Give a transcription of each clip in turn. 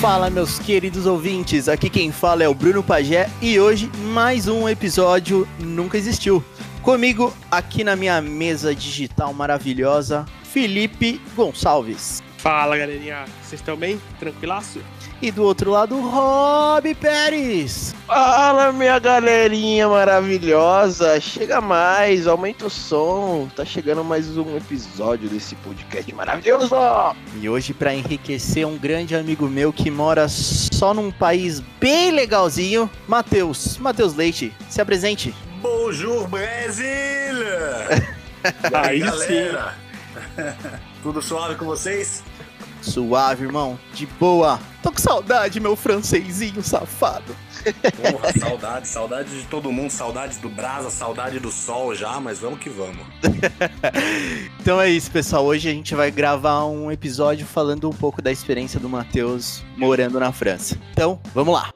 Fala, meus queridos ouvintes. Aqui quem fala é o Bruno Pagé e hoje mais um episódio Nunca Existiu. Comigo, aqui na minha mesa digital maravilhosa, Felipe Gonçalves. Fala, galerinha. Vocês estão bem? Tranquilaço? E do outro lado, Rob Pérez. Fala, minha galerinha maravilhosa. Chega mais, aumenta o som. Tá chegando mais um episódio desse podcast maravilhoso. E hoje, para enriquecer, um grande amigo meu que mora só num país bem legalzinho, Matheus. Matheus Leite, se apresente. Bonjour, Brasil! Aí galera? Tudo suave com vocês? Suave, irmão. De boa. Tô com saudade, meu francesinho safado. Porra, saudade, saudade de todo mundo, saudade do Brasa, saudade do sol já, mas vamos que vamos. então é isso, pessoal. Hoje a gente vai gravar um episódio falando um pouco da experiência do Matheus morando na França. Então, vamos lá.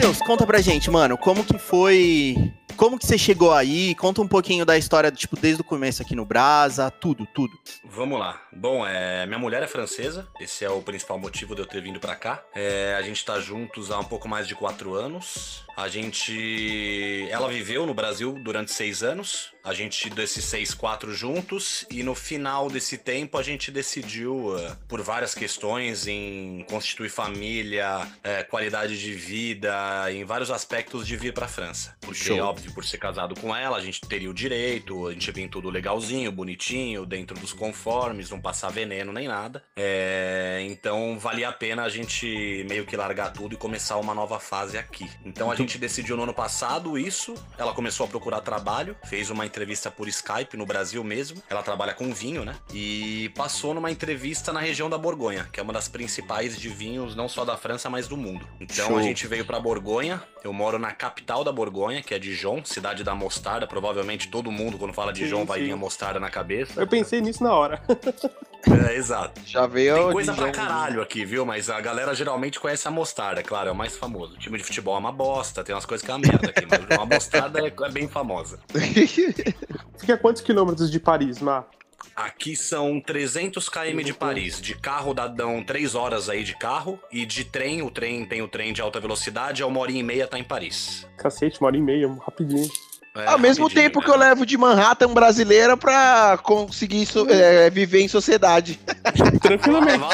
Teus, conta pra gente, mano, como que foi como que você chegou aí? Conta um pouquinho da história, tipo, desde o começo aqui no Brasa, tudo, tudo. Vamos lá. Bom, é, minha mulher é francesa, esse é o principal motivo de eu ter vindo para cá. É, a gente tá juntos há um pouco mais de quatro anos. A gente. Ela viveu no Brasil durante seis anos. A gente, desses seis, quatro juntos. E no final desse tempo, a gente decidiu, uh, por várias questões, em constituir família, uh, qualidade de vida, em vários aspectos, de vir pra França. Porque, Show. óbvio, por ser casado com ela, a gente teria o direito, a gente vem tudo legalzinho, bonitinho, dentro dos conformes, não passar veneno nem nada. É, então, valia a pena a gente meio que largar tudo e começar uma nova fase aqui. Então, a gente gente decidiu no ano passado isso. Ela começou a procurar trabalho, fez uma entrevista por Skype no Brasil mesmo. Ela trabalha com vinho, né? E passou numa entrevista na região da Borgonha, que é uma das principais de vinhos, não só da França, mas do mundo. Então Show. a gente veio para Borgonha. Eu moro na capital da Borgonha, que é Dijon, cidade da mostarda. Provavelmente todo mundo, quando fala Dijon, sim, vai vir a mostarda na cabeça. Eu pensei nisso na hora. é, exato. Já veio. Tem coisa Dijon. pra caralho aqui, viu? Mas a galera geralmente conhece a mostarda, claro, é o mais famoso. O time de futebol é uma bosta tem umas coisas que é uma merda aqui, mas uma mostarda é, é bem famosa. Fica a quantos quilômetros de Paris, Mar? Aqui são 300 km de Paris. De carro dão 3 horas aí de carro. E de trem, o trem tem o trem de alta velocidade, é uma hora e meia tá em Paris. Cacete, uma hora e meia, rapidinho. É, Ao mesmo tempo né? que eu levo de Manhattan brasileira pra conseguir so, é, viver em sociedade. Tranquilamente.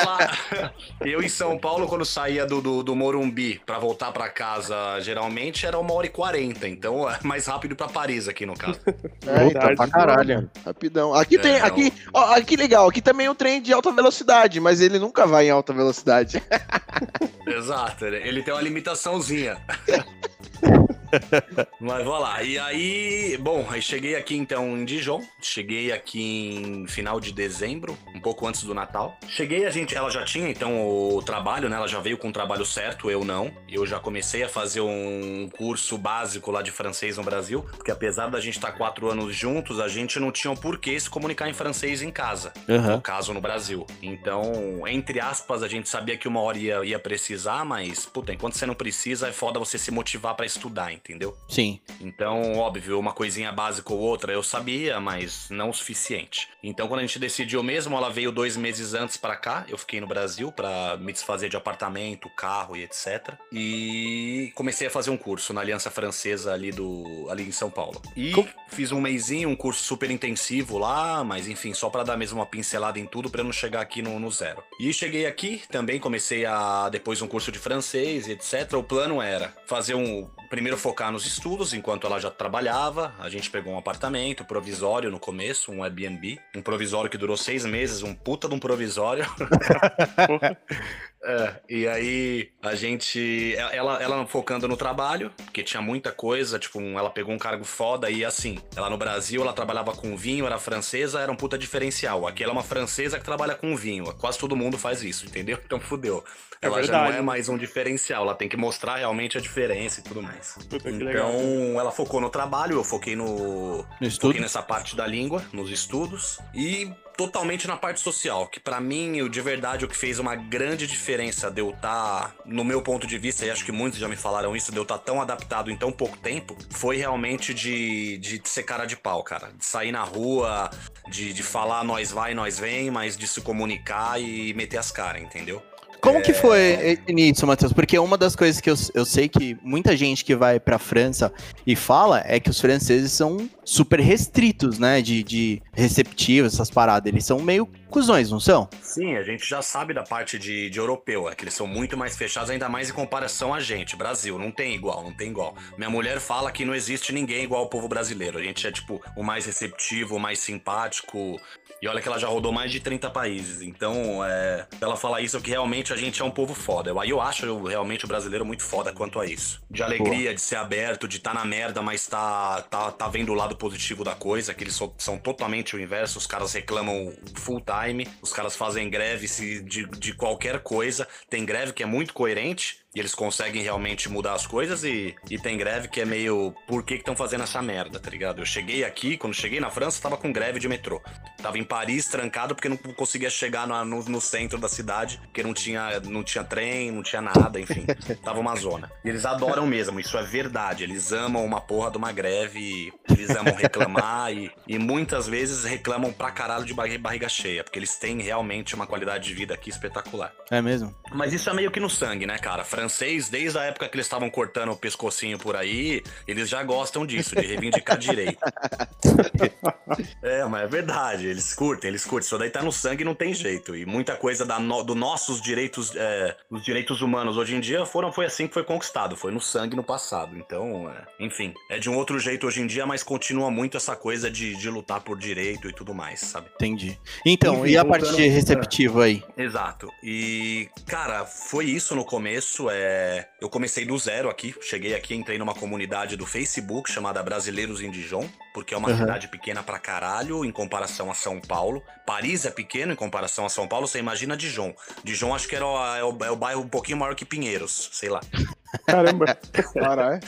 Eu em São Paulo, quando saía do, do, do, Morumbi pra voltar pra casa, geralmente era uma hora e quarenta. Então é mais rápido pra Paris aqui, no caso. É, então, pra caralho. Rapidão. Aqui é, tem. Aqui, ó, aqui legal. Aqui também é um trem de alta velocidade, mas ele nunca vai em alta velocidade. Exato. Ele tem uma limitaçãozinha. Mas vamos lá. E aí, bom, aí cheguei aqui então em Dijon. Cheguei aqui em final de dezembro, um pouco antes do Natal. Cheguei, a gente, ela já tinha então o trabalho, né? Ela já veio com o trabalho certo, eu não. Eu já comecei a fazer um curso básico lá de francês no Brasil, porque apesar da gente estar tá quatro anos juntos, a gente não tinha um porquê se comunicar em francês em casa, uhum. no caso no Brasil. Então, entre aspas, a gente sabia que uma hora ia, ia precisar, mas, puta, enquanto você não precisa, é foda você se motivar para estudar, entendeu? Sim. Então, óbvio, uma coisinha básica ou outra eu sabia, mas não o suficiente. Então, quando a gente decidiu mesmo, ela veio dois meses antes para cá. Eu fiquei no Brasil para me desfazer de apartamento, carro e etc. E comecei a fazer um curso na Aliança Francesa ali do ali em São Paulo. E Com... fiz um mêsinho, um curso super intensivo lá, mas enfim, só para dar mesmo uma pincelada em tudo para não chegar aqui no, no zero. E cheguei aqui, também comecei a depois um curso de francês e etc. O plano era fazer um primeiro focar nos estudos enquanto ela já trabalhava. A gente pegou um apartamento provisório no começo, um Airbnb. Um provisório que durou seis meses, um puta de um provisório. É, e aí a gente. Ela, ela focando no trabalho, porque tinha muita coisa, tipo, ela pegou um cargo foda e assim, ela no Brasil, ela trabalhava com vinho, era francesa, era um puta diferencial. Aqui ela é uma francesa que trabalha com vinho. Quase todo mundo faz isso, entendeu? Então fudeu. É ela já não é mais um diferencial, ela tem que mostrar realmente a diferença e tudo mais. Puta, então, ela focou no trabalho, eu foquei no. no foquei nessa parte da língua, nos estudos. E totalmente na parte social, que para mim, de verdade, o que fez uma grande diferença de eu estar, tá, no meu ponto de vista, e acho que muitos já me falaram isso, de eu estar tá tão adaptado em tão pouco tempo, foi realmente de, de ser cara de pau, cara. De sair na rua, de, de falar nós vai, nós vem, mas de se comunicar e meter as caras, entendeu? Como é... que foi nisso, Matheus? Porque uma das coisas que eu, eu sei que muita gente que vai pra França e fala é que os franceses são super restritos, né? De, de receptivos, essas paradas. Eles são meio cuzões, não são? Sim, a gente já sabe da parte de, de europeu, é que eles são muito mais fechados, ainda mais em comparação a gente. Brasil, não tem igual, não tem igual. Minha mulher fala que não existe ninguém igual ao povo brasileiro. A gente é, tipo, o mais receptivo, o mais simpático. E olha que ela já rodou mais de 30 países. Então, é, ela fala isso que realmente a gente é um povo foda. Aí eu acho eu, realmente o brasileiro muito foda quanto a isso. De alegria, de ser aberto, de estar tá na merda, mas tá, tá, tá vendo o lado positivo da coisa, que eles são, são totalmente o inverso. Os caras reclamam full time, os caras fazem greve de, de qualquer coisa. Tem greve que é muito coerente, e eles conseguem realmente mudar as coisas e, e tem greve que é meio por que estão fazendo essa merda, tá ligado? Eu cheguei aqui, quando cheguei na França, tava com greve de metrô. Tava em Paris trancado porque não conseguia chegar no, no, no centro da cidade, porque não tinha, não tinha trem, não tinha nada, enfim. tava uma zona. E eles adoram mesmo, isso é verdade. Eles amam uma porra de uma greve, eles amam reclamar e, e muitas vezes reclamam pra caralho de barriga cheia, porque eles têm realmente uma qualidade de vida aqui espetacular. É mesmo? Mas isso é meio que no sangue, né, cara? Francês, desde a época que eles estavam cortando o pescocinho por aí, eles já gostam disso, de reivindicar direito. é, mas é verdade, eles curtem, eles curtem. Isso daí tá no sangue não tem jeito. E muita coisa da no, do nossos direitos, é, os direitos humanos hoje em dia foram, foi assim que foi conquistado, foi no sangue no passado. Então, é, enfim, é de um outro jeito hoje em dia, mas continua muito essa coisa de, de lutar por direito e tudo mais, sabe? Entendi. Então, enfim, e a parte de receptivo aí? Exato. E, cara, foi isso no começo. É, é, eu comecei do zero aqui, cheguei aqui, entrei numa comunidade do Facebook chamada Brasileiros em Dijon, porque é uma uhum. cidade pequena pra caralho em comparação a São Paulo. Paris é pequeno em comparação a São Paulo, você imagina Dijon. Dijon acho que era é, o, é o bairro um pouquinho maior que Pinheiros, sei lá. Caramba, caralho.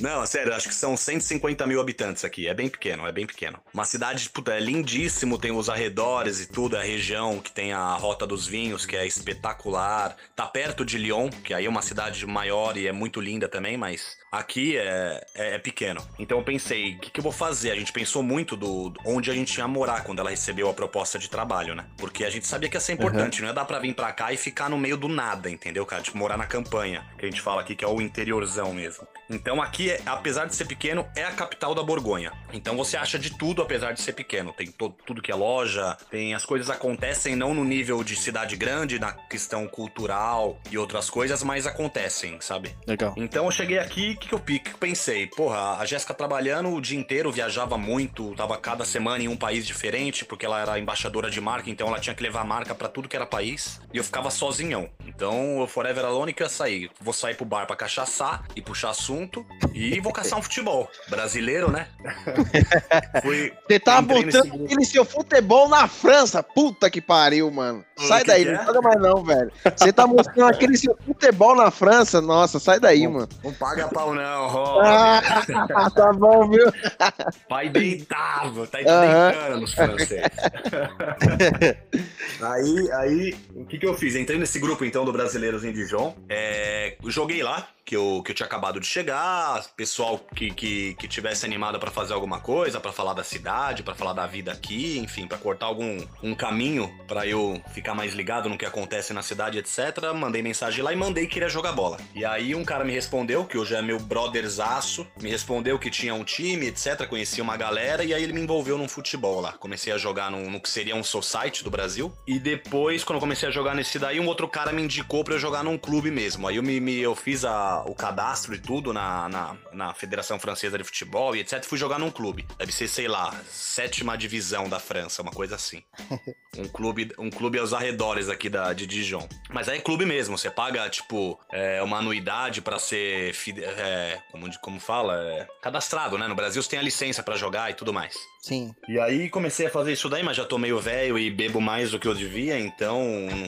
Não, sério, acho que são 150 mil habitantes aqui. É bem pequeno, é bem pequeno. Uma cidade, puta, é lindíssimo, tem os arredores e tudo, a região que tem a Rota dos Vinhos, que é espetacular. Tá perto de Lyon, que aí é uma cidade maior e é muito linda também, mas aqui é, é, é pequeno. Então eu pensei, o que, que, eu vou fazer? A gente pensou muito do onde a gente ia morar quando ela recebeu a proposta de trabalho, né? Porque a gente sabia que ia ser importante, uhum. não ia dar pra vir pra cá e ficar no meio do nada, entendeu, cara? Tipo, morar na campanha, que a gente fala aqui que é o interiorzão mesmo. Então aqui, é, apesar de ser pequeno, é a capital da Borgonha. Então você acha de tudo apesar de ser pequeno. Tem todo, tudo que é loja, tem as coisas acontecem não no nível de cidade grande, na questão cultural e outras coisas, mas acontecem, sabe? Legal. Então eu cheguei aqui, que, que eu pensei? Porra, a Jéssica trabalhando o dia inteiro, viajava muito, tava cada semana em um país diferente, porque ela era embaixadora de marca, então ela tinha que levar a marca para tudo que era país. E eu ficava sozinhão. Então, o Forever Alone que ia sair. Vou sair pro bar pra cachaçar e puxar assunto e vou caçar um futebol. Brasileiro, né? Fui, Você tá botando aquele seu futebol na França. Puta que pariu, mano. Sai daí, não é? paga mais não, velho. Você tá mostrando aquele seu futebol na França. Nossa, sai daí, não, mano. Não paga pau não, Rô. Ah, tá bom, viu? Pai deitado, tá deitando os franceses. aí, aí, o que que eu fiz? Entrei nesse grupo, então, do Brasileiros em Dijon. É, joguei lá, que eu, que eu tinha acabado de chegar, pessoal que, que, que tivesse animado para fazer alguma coisa, para falar da cidade, para falar da vida aqui, enfim, para cortar algum um caminho para eu ficar mais ligado no que acontece na cidade, etc. Mandei mensagem lá e mandei que iria jogar bola. E aí um cara me respondeu, que hoje é meu brotherzaço, me respondeu que tinha um time, etc. Conhecia uma galera e aí ele me envolveu num futebol lá. Comecei a jogar no, no que seria um society do Brasil. E depois, quando comecei a jogar nesse daí, um outro cara me indicou para eu jogar num clube mesmo. Aí eu me, me eu fiz a o cadastro e tudo na, na, na, Federação Francesa de Futebol e etc. Fui jogar num clube. Deve ser, sei lá, sétima divisão da França, uma coisa assim. um clube, um clube aos arredores aqui da, de Dijon. Mas aí é clube mesmo, você paga, tipo, é, uma anuidade para ser, é, como, como fala, é, cadastrado, né? No Brasil você tem a licença para jogar e tudo mais. Sim. E aí comecei a fazer isso daí, mas já tô meio velho e bebo mais do que eu devia, então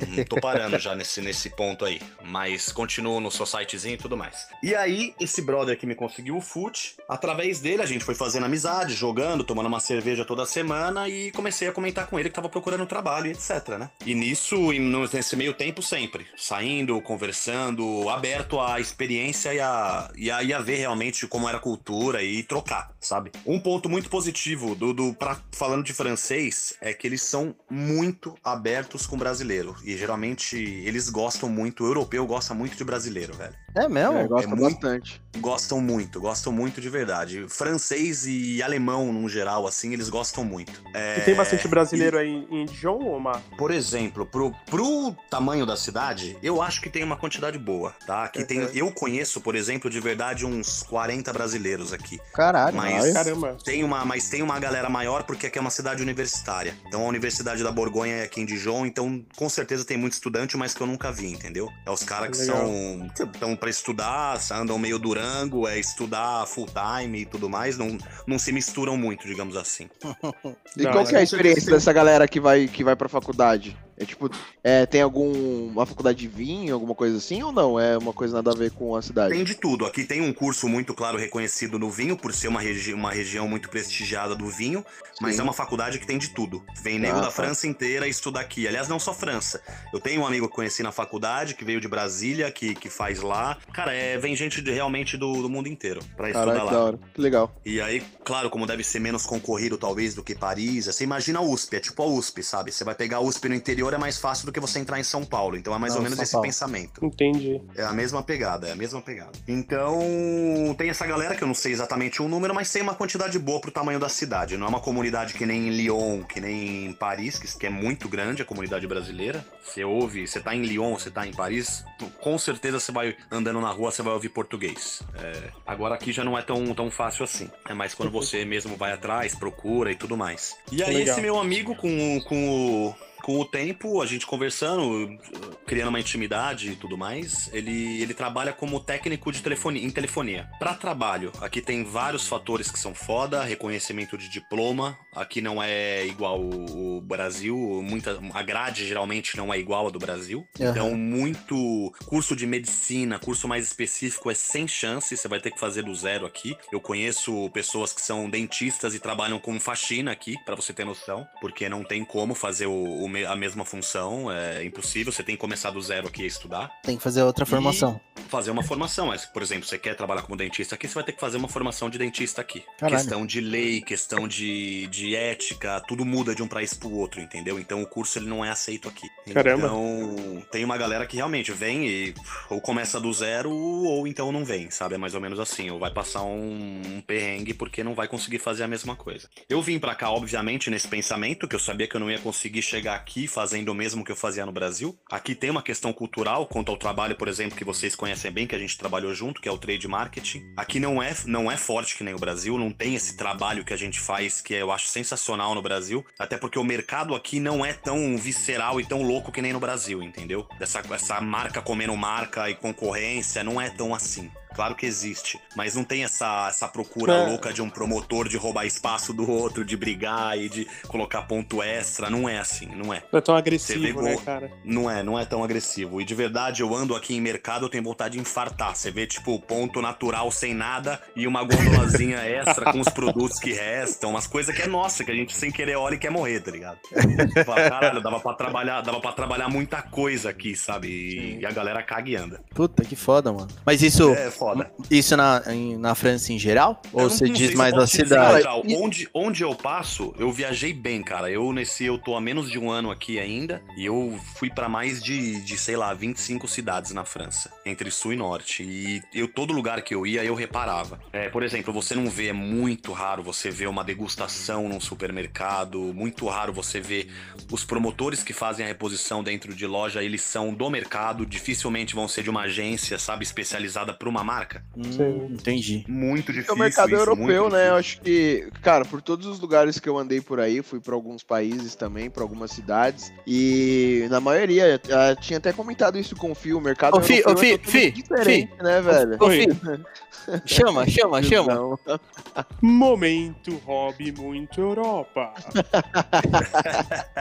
não tô parando já nesse, nesse ponto aí. Mas continuo no seu sitezinho e tudo mais. E aí, esse brother que me conseguiu o foot, através dele a gente foi fazendo amizade, jogando, tomando uma cerveja toda semana e comecei a comentar com ele que tava procurando trabalho e etc, né? E nisso, e nesse meio tempo sempre, saindo, conversando, aberto à experiência e a, e a, e a ver realmente como era a cultura e trocar, sabe? Um ponto muito positivo do, do pra, falando de francês é que eles são muito abertos com brasileiro. E geralmente eles gostam muito, o europeu gosta muito de brasileiro, velho. É mesmo? É, gosta é muito- bastante. Gostam muito, gostam muito de verdade. Francês e alemão, num geral, assim, eles gostam muito. É, E tem bastante brasileiro aí em Dijon, Omar? Por exemplo, pro, pro tamanho da cidade, eu acho que tem uma quantidade boa, tá? Aqui tem, Uhum. eu conheço, por exemplo, de verdade, uns 40 brasileiros aqui. Caralho. Mas- Caramba. Tem uma, mas tem uma galera maior porque aqui é uma cidade universitária. Então a Universidade da Borgonha é aqui em Dijon, então com certeza tem muito estudante, mas que eu nunca vi, entendeu? É os caras que Legal. são estão para estudar, andam meio durango, é estudar full time e tudo mais, não, não se misturam muito, digamos assim. E Não, qual é a com experiência dessa galera que vai, que vai pra faculdade? É tipo, é, tem alguma faculdade de vinho, alguma coisa assim, ou não? É uma coisa nada a ver com a cidade? Tem de tudo. Aqui tem um curso muito claro reconhecido no vinho, por ser uma, regi uma região muito prestigiada do vinho, mas Sim. é uma faculdade que tem de tudo. Vem nego Ah, da tá. França inteira estudar aqui. Aliás, não só França. Eu tenho um amigo que conheci na faculdade, que veio de Brasília, que, que faz lá. Cara, é, vem gente de- realmente do, do mundo inteiro pra estudar Caraca, da lá. hora. Que legal. E aí, claro, como deve ser menos concorrido talvez do que Paris, você imagina a USP, é tipo a USP, sabe? Você vai pegar a USP no interior, é mais fácil do que você entrar em São Paulo. Então é mais Não, ou menos São esse Paulo. pensamento. Entendi. É a mesma pegada, é a mesma pegada. Então, tem essa galera que eu não sei exatamente o número, mas tem uma quantidade boa pro tamanho da cidade. Não é uma comunidade que nem em Lyon, que nem em Paris, que é muito grande a comunidade brasileira. Você ouve, você tá em Lyon, você tá em Paris, com certeza você vai andando na rua, você vai ouvir português. É, agora aqui já não é tão, tão fácil assim. É mais quando você mesmo vai atrás, procura e tudo mais. E aí, Legal. esse meu amigo com, com o com o tempo, a gente conversando, criando uma intimidade e tudo mais, ele, ele trabalha como técnico de telefonia, em telefonia. Para trabalho, aqui tem vários fatores que são foda, reconhecimento de diploma, aqui não é igual o, Brasil, muita, a grade geralmente não é igual a do Brasil. Aham. Então, muito curso de medicina, curso mais específico é sem chance, você vai ter que fazer do zero aqui. Eu conheço pessoas que são dentistas e trabalham com faxina aqui, para você ter noção, porque não tem como fazer o, o a mesma função, é impossível, você tem que começar do zero aqui a estudar. Tem que fazer outra formação. Fazer uma formação, mas, por exemplo, você quer trabalhar como dentista aqui, você vai ter que fazer uma formação de dentista aqui. Caralho. Questão de lei, questão de, de ética, tudo muda de um país pro outro, entendeu? Então o curso ele não é aceito aqui. Caramba. Então tem uma galera que realmente vem e ou começa do zero ou então não vem, sabe? É mais ou menos assim, ou vai passar um, um perrengue porque não vai conseguir fazer a mesma coisa. Eu vim pra cá, obviamente, nesse pensamento, que eu sabia que eu não ia conseguir chegar aqui fazendo o mesmo que eu fazia no Brasil. Aqui tem uma questão cultural quanto ao trabalho, por exemplo, que vocês conhecem bem, que a gente trabalhou junto, que é o trade marketing. Aqui não é, não é forte que nem o Brasil, não tem esse trabalho que a gente faz, que eu acho sensacional no Brasil, até porque o mercado aqui não é tão visceral e tão louco que nem no Brasil, entendeu? Essa, essa marca comendo marca e concorrência não é tão assim. Claro que existe, mas não tem essa, essa procura É. louca de um promotor de roubar espaço do outro, de brigar e de colocar ponto extra. Não é assim, não é. Não é tão Você agressivo, vê né, cara? Não é, não é tão agressivo. E de verdade, eu ando aqui em mercado, eu tenho vontade de infartar. Você vê, tipo, ponto natural sem nada e uma gondolazinha extra com os produtos que restam, umas coisas que é nossa, que a gente sem querer olha e quer morrer, tá ligado? Fala, Caralho, dava pra trabalhar, dava pra trabalhar muita coisa aqui, sabe? E, e a galera caga e anda. Puta, que foda, mano. Mas isso, É foda. Isso na, em- na França em geral? Eu Ou você diz mais da dizer cidade? geral. Onde, onde eu passo, eu viajei bem, cara. Eu nesse, eu tô há menos de um ano aqui ainda e eu fui pra mais de, de, sei lá, 25 cidades na França, entre sul e norte. E eu todo lugar que eu ia, eu reparava. É, por exemplo, você não vê, é muito raro você ver uma degustação num supermercado, muito raro você ver os promotores que fazem a reposição dentro de loja, eles são do mercado, dificilmente vão ser de uma agência, sabe, especializada pra uma marca. Hum, entendi. Muito É difícil. o mercado isso, europeu, né? Eu acho que, cara, por todos os lugares que eu andei por aí, fui pra alguns países também, pra algumas cidades, e na maioria, ah, tinha até comentado isso com o Fio, o mercado Ô, Fi, europeu ô, Fi, é totalmente Fi, diferente, né, velho? Ô. Fih, chama, chama, chama. Não. Momento hobby muito Europa.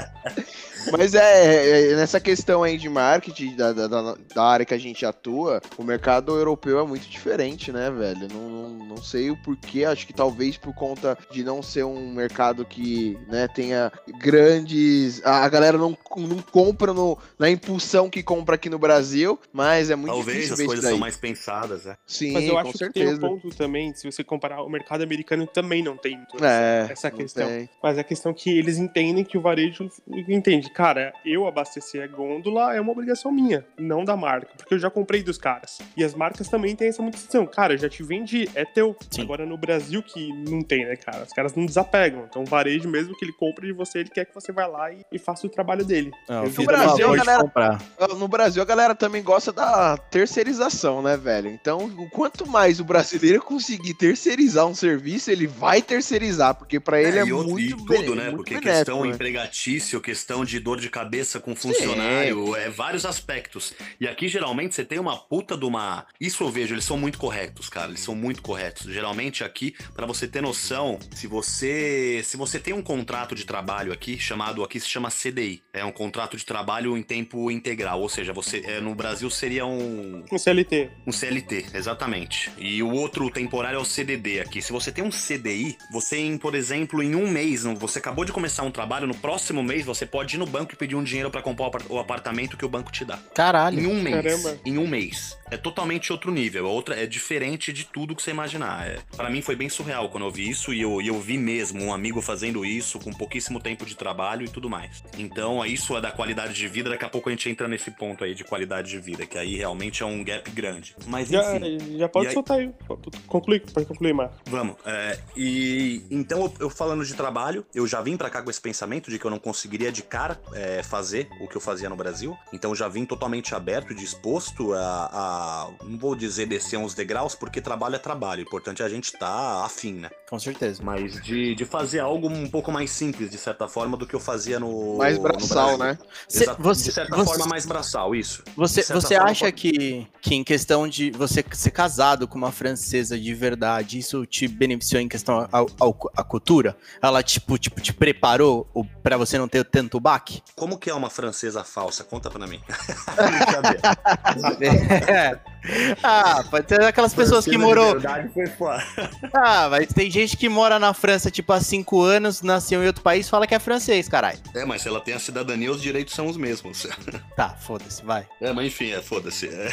Mas é, é, nessa questão aí de marketing, da, da, da- da área que a gente atua, o mercado europeu é muito diferente, né, velho? Não, não, não sei o porquê, acho que talvez por conta de não ser um mercado que, né, tenha grandes... A, galera não, não compra no, na impulsão que compra aqui no Brasil, mas é muito Talvez difícil as ver isso coisas daí. são mais pensadas, né? Sim, Mas eu com acho que tem um ponto também, se você comparar o mercado americano também não tem muito É, essa questão. tem. Mas a questão é que eles entendem que o varejo entende, cara, eu abastecer a gôndola é uma obrigação minha, não da marca, porque eu já comprei dos caras. E as marcas também têm essa muitação. Cara, eu já te vendi, é teu. Sim. Agora no Brasil que não tem, né, cara? Os caras não desapegam. Então o varejo, mesmo que ele compre de você, ele quer que você vá lá e, e faça o trabalho dele. Não, vi também- Brasil, galera- comprar. No Brasil, a galera também gosta da terceirização, né, velho? Então, quanto mais o brasileiro conseguir terceirizar um serviço, ele vai terceirizar, porque pra ele é, e outro- muito e tudo, né? muito Porque benéfico, questão né? empregatício, questão de dor de cabeça com funcionário, é vários aspectos. E aqui geralmente você tem uma puta de uma. Isso eu vejo, eles são muito corretos, cara. Eles são muito corretos. Geralmente aqui, pra você ter noção, se você se você tem um contrato de trabalho aqui chamado aqui se chama CDI, é um contrato de trabalho em tempo integral, ou seja, você é, no Brasil seria um Um CLT. um CLT, exatamente. E o outro temporário é o CDD aqui. Se você tem um CDI, você, em, por exemplo, em um mês, você acabou de começar um trabalho, no próximo mês você pode ir no banco e pedir um dinheiro pra comprar o apartamento que o banco te dá. Caralho. Em um mês. Caramba. Em um mês. É totalmente outro nível. É, outra, é diferente de tudo que você imaginar. É, para mim foi bem surreal quando eu vi isso e eu, e eu vi mesmo um amigo fazendo isso com pouquíssimo tempo de trabalho e tudo mais. Então, é isso é da qualidade de vida. Daqui a pouco a gente entra nesse ponto aí de qualidade de vida, que aí realmente é um gap grande. Mas Já, enfim. já pode E aí- soltar aí. Conclui, pode concluir, Mar. Vamos. é, e então, eu, eu falando de trabalho, eu já vim pra cá com esse pensamento de que eu não conseguiria de cara é, fazer o que eu fazia no Brasil. Então, eu já vim totalmente aberto e disposto a, a- Não vou dizer descer uns degraus, porque trabalho é trabalho. O importante é a gente tá afim, né? Com certeza. Mas de, de fazer algo um pouco mais simples, de certa forma, do que eu fazia no. Mais no braçal, Brasil. né? Cê- Exato, você- de certa você- forma, mais braçal, isso. Você, você forma, acha que, que em questão de você ser casado com uma francesa de verdade, isso te beneficiou em questão à cultura? Ela, tipo, tipo, te preparou pra você não ter tanto baque? Como que é uma francesa falsa? Conta pra mim. that. Ah, pode ser aquelas pessoas que Francesa de morou. verdade foi foda. Ah, mas tem gente que mora na França, tipo, há cinco anos, nasceu em outro país, fala que é francês, caralho. É, mas se ela tem a cidadania, os direitos são os mesmos. Tá, foda-se, vai. É, mas enfim, é, foda-se. É.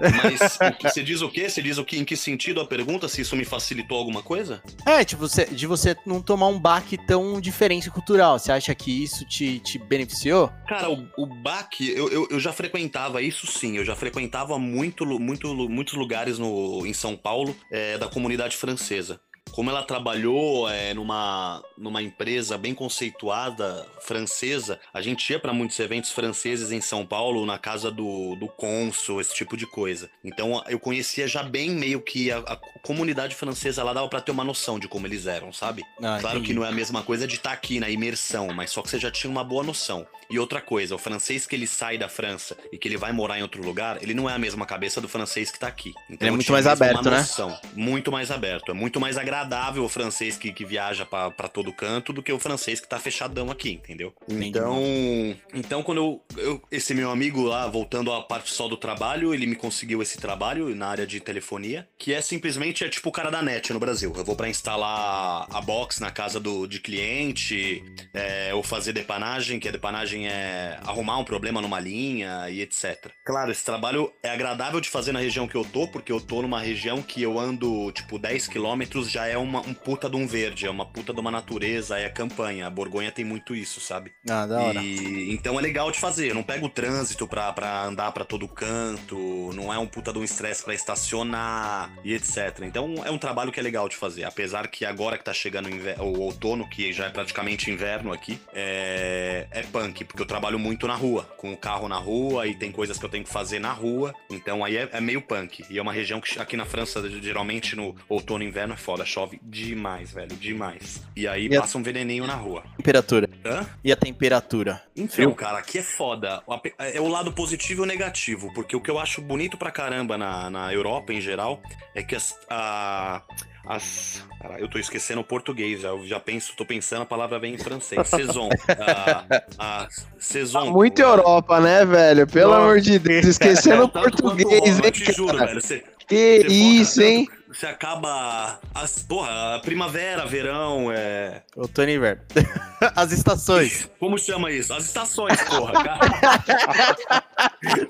Mas que- você diz o quê? Você diz o que, em que sentido a pergunta? Se isso me facilitou alguma coisa? É, tipo, você- de você não tomar um baque tão diferente cultural. Você acha que isso te, te beneficiou? Cara, o, o BAC, eu, eu, eu já frequentava isso sim, eu já frequentava muito, muito, muitos lugares no, em São Paulo é, da comunidade francesa. Como ela trabalhou é, numa, numa empresa bem conceituada francesa, a gente ia para muitos eventos franceses em São Paulo, na casa do, do cônsul, esse tipo de coisa. Então eu conhecia já bem meio que a, a comunidade francesa lá dava para ter uma noção de como eles eram, sabe? Ah, Claro entendi. que não é a mesma coisa de estar aqui na imersão, mas só que você já tinha uma boa noção. E outra coisa, o francês que ele sai da França e que ele vai morar em outro lugar, ele não é a mesma cabeça do francês que tá aqui. Então, Ele é muito mais aberto, né? noção. Muito mais aberto. É muito mais agradável o francês que, que viaja pra pra todo canto do que o francês que tá fechadão aqui, entendeu? Então, então quando eu, eu- Esse meu amigo lá, voltando à parte só do trabalho, ele me conseguiu esse trabalho na área de telefonia, que é simplesmente é tipo o cara da net no Brasil. Eu vou pra instalar a box na casa do, de cliente, é, ou fazer depanagem, que a depanagem é arrumar um problema numa linha e etc. Claro, esse trabalho é agradável de fazer na região que eu tô, porque eu tô numa região que eu ando, tipo, 10 quilômetros já é é uma, um puta de um verde, é uma puta de uma natureza, é campanha. A Borgonha tem muito isso, sabe? Ah, da hora. E, então é legal de fazer. Não pega o trânsito pra, pra andar pra todo canto, não é um puta de um estresse pra estacionar e etc. Então é um trabalho que é legal de fazer. Apesar que agora que tá chegando o outono, que já é praticamente inverno aqui, é, é punk, porque eu trabalho muito na rua, com o carro na rua e tem coisas que eu tenho que fazer na rua. Então aí é, é meio punk. E é uma região que aqui na França, geralmente no outono e inverno é foda. Chove demais, velho, demais. E aí E a- passa um veneninho na rua. Temperatura. Hã? E a temperatura? Então, cara, aqui é foda. É o lado positivo e o negativo, porque o que eu acho bonito pra caramba na, na Europa em geral é que as. a- as cara, eu tô esquecendo o português, já, eu já penso, tô pensando, a palavra vem em francês. Saison. a, a saison. Muito Europa, né, velho? Pelo Nossa. amor de Deus. Esquecendo o quanto- português, eu hein, te juro, cara? velho. Você, Que você foca isso, tanto- hein? Você acaba. As, porra, a primavera, verão, é. Outono e inverno. As estações. Como chama isso? As estações, porra, cara.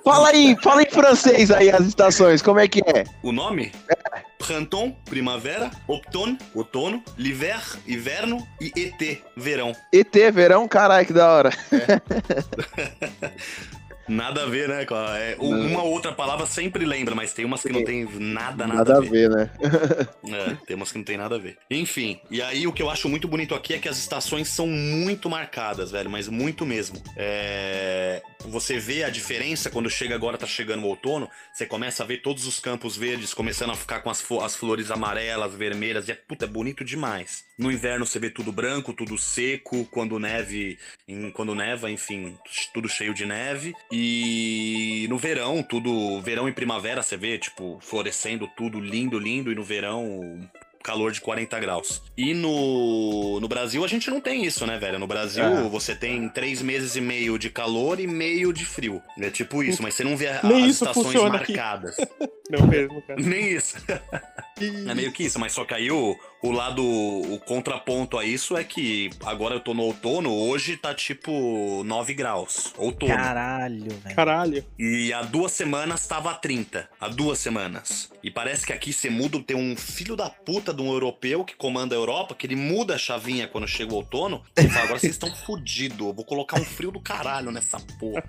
Fala aí, fala em francês aí as estações, como é que é? O nome? Printemps, primavera, outono, outono, l'hiver, inverno e ET, verão. ET, verão, caralho, que da hora. Nada a ver, né? é, uma ou outra palavra sempre lembra, mas tem umas que não tem nada, nada, Nada a a ver. ver, né? É, tem umas que não tem nada a ver. Enfim, e aí o que eu acho muito bonito aqui é que as estações são muito marcadas, velho, mas muito mesmo. É, Você vê a diferença quando chega agora, tá chegando o outono, você começa a ver todos os campos verdes começando a ficar com as, as flores amarelas, vermelhas, e é, puta, é bonito demais. No inverno você vê tudo branco, tudo seco, quando neve, em- quando neva, enfim, tudo cheio de neve. E no verão, tudo, verão e primavera, você vê, tipo, florescendo tudo lindo, lindo, e no verão calor de 40 graus. E no, no Brasil a gente não tem isso, né, velho? No Brasil É. você tem três meses e meio de calor e meio de frio. É tipo isso, mas você não vê Nem as estações marcadas. Não mesmo, cara. Nem isso. É meio que isso, mas só que aí o, o lado, o contraponto a isso é que agora eu tô no outono, hoje tá tipo 9 graus. Outono. Caralho, velho. Caralho. E há duas semanas tava a 30. Há duas semanas. E parece que aqui você muda, tem um filho da puta de um europeu que comanda a Europa, que ele muda a chavinha quando chega o outono. E fala, agora vocês estão fudidos. Eu vou colocar um frio do caralho nessa porra.